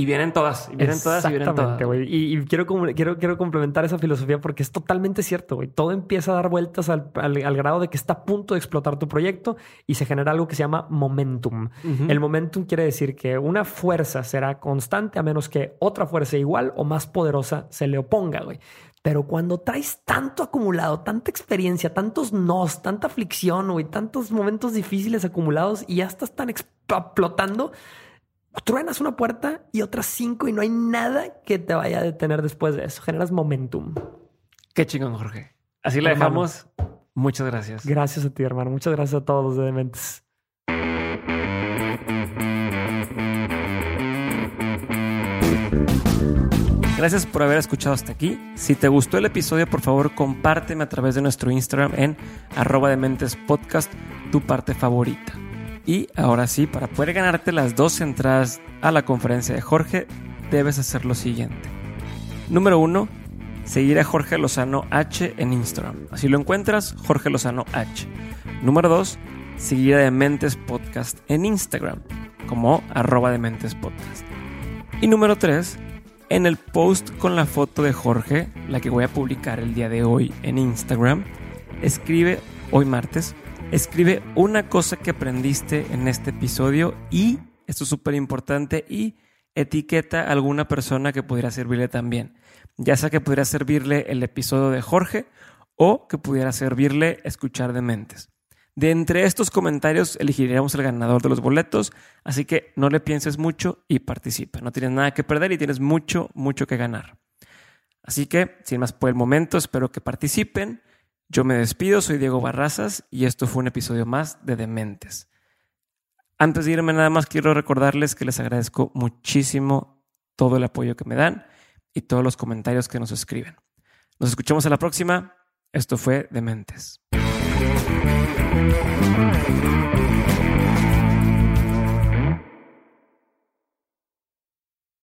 y vienen todas, y vienen todas, y vienen todas. Y, y, quiero, quiero, quiero complementar esa filosofía porque es totalmente cierto, güey. Todo empieza a dar vueltas al, al, grado de que está a punto de explotar tu proyecto y se genera algo que se llama momentum. El momentum quiere decir que una fuerza será constante a menos que otra fuerza igual o más poderosa se le oponga, güey. Pero cuando traes tanto acumulado, tanta experiencia, tantos nos, tanta aflicción, güey, tantos momentos difíciles acumulados y ya estás tan explotando, truenas una puerta y otras cinco y no hay nada que te vaya a detener después de eso. Generas momentum. Qué chingón, Jorge. Así la dejamos. Muchas gracias. Gracias a ti, hermano. Muchas gracias a todos los de Dementes. Gracias por haber escuchado hasta aquí. Si te gustó el episodio, por favor, compárteme a través de nuestro Instagram en arroba dementes podcast, tu parte favorita. Y ahora sí, para poder ganarte las dos entradas a la conferencia de Jorge, debes hacer lo siguiente. Número uno, seguir a Jorge Lozano H en Instagram. Así lo encuentras, Jorge Lozano H. Número dos, seguir a Dementes Podcast en Instagram, como arroba Dementes Podcast. Y número tres, en el post con la foto de Jorge, la que voy a publicar el día de hoy en Instagram, escribe hoy martes Escribe una cosa que aprendiste en este episodio y, esto es súper importante, y etiqueta a alguna persona que pudiera servirle también. Ya sea que pudiera servirle el episodio de Jorge o que pudiera servirle escuchar de mentes. De entre estos comentarios elegiremos el ganador de los boletos, así que no le pienses mucho y participa. No tienes nada que perder y tienes mucho, mucho que ganar. Así que, sin más por el momento, espero que participen Yo me despido, soy Diego Barrazas y esto fue un episodio más de Dementes. Antes de irme nada más quiero recordarles que les agradezco muchísimo todo el apoyo que me dan y todos los comentarios que nos escriben. Nos escuchamos a la próxima. Esto fue Dementes.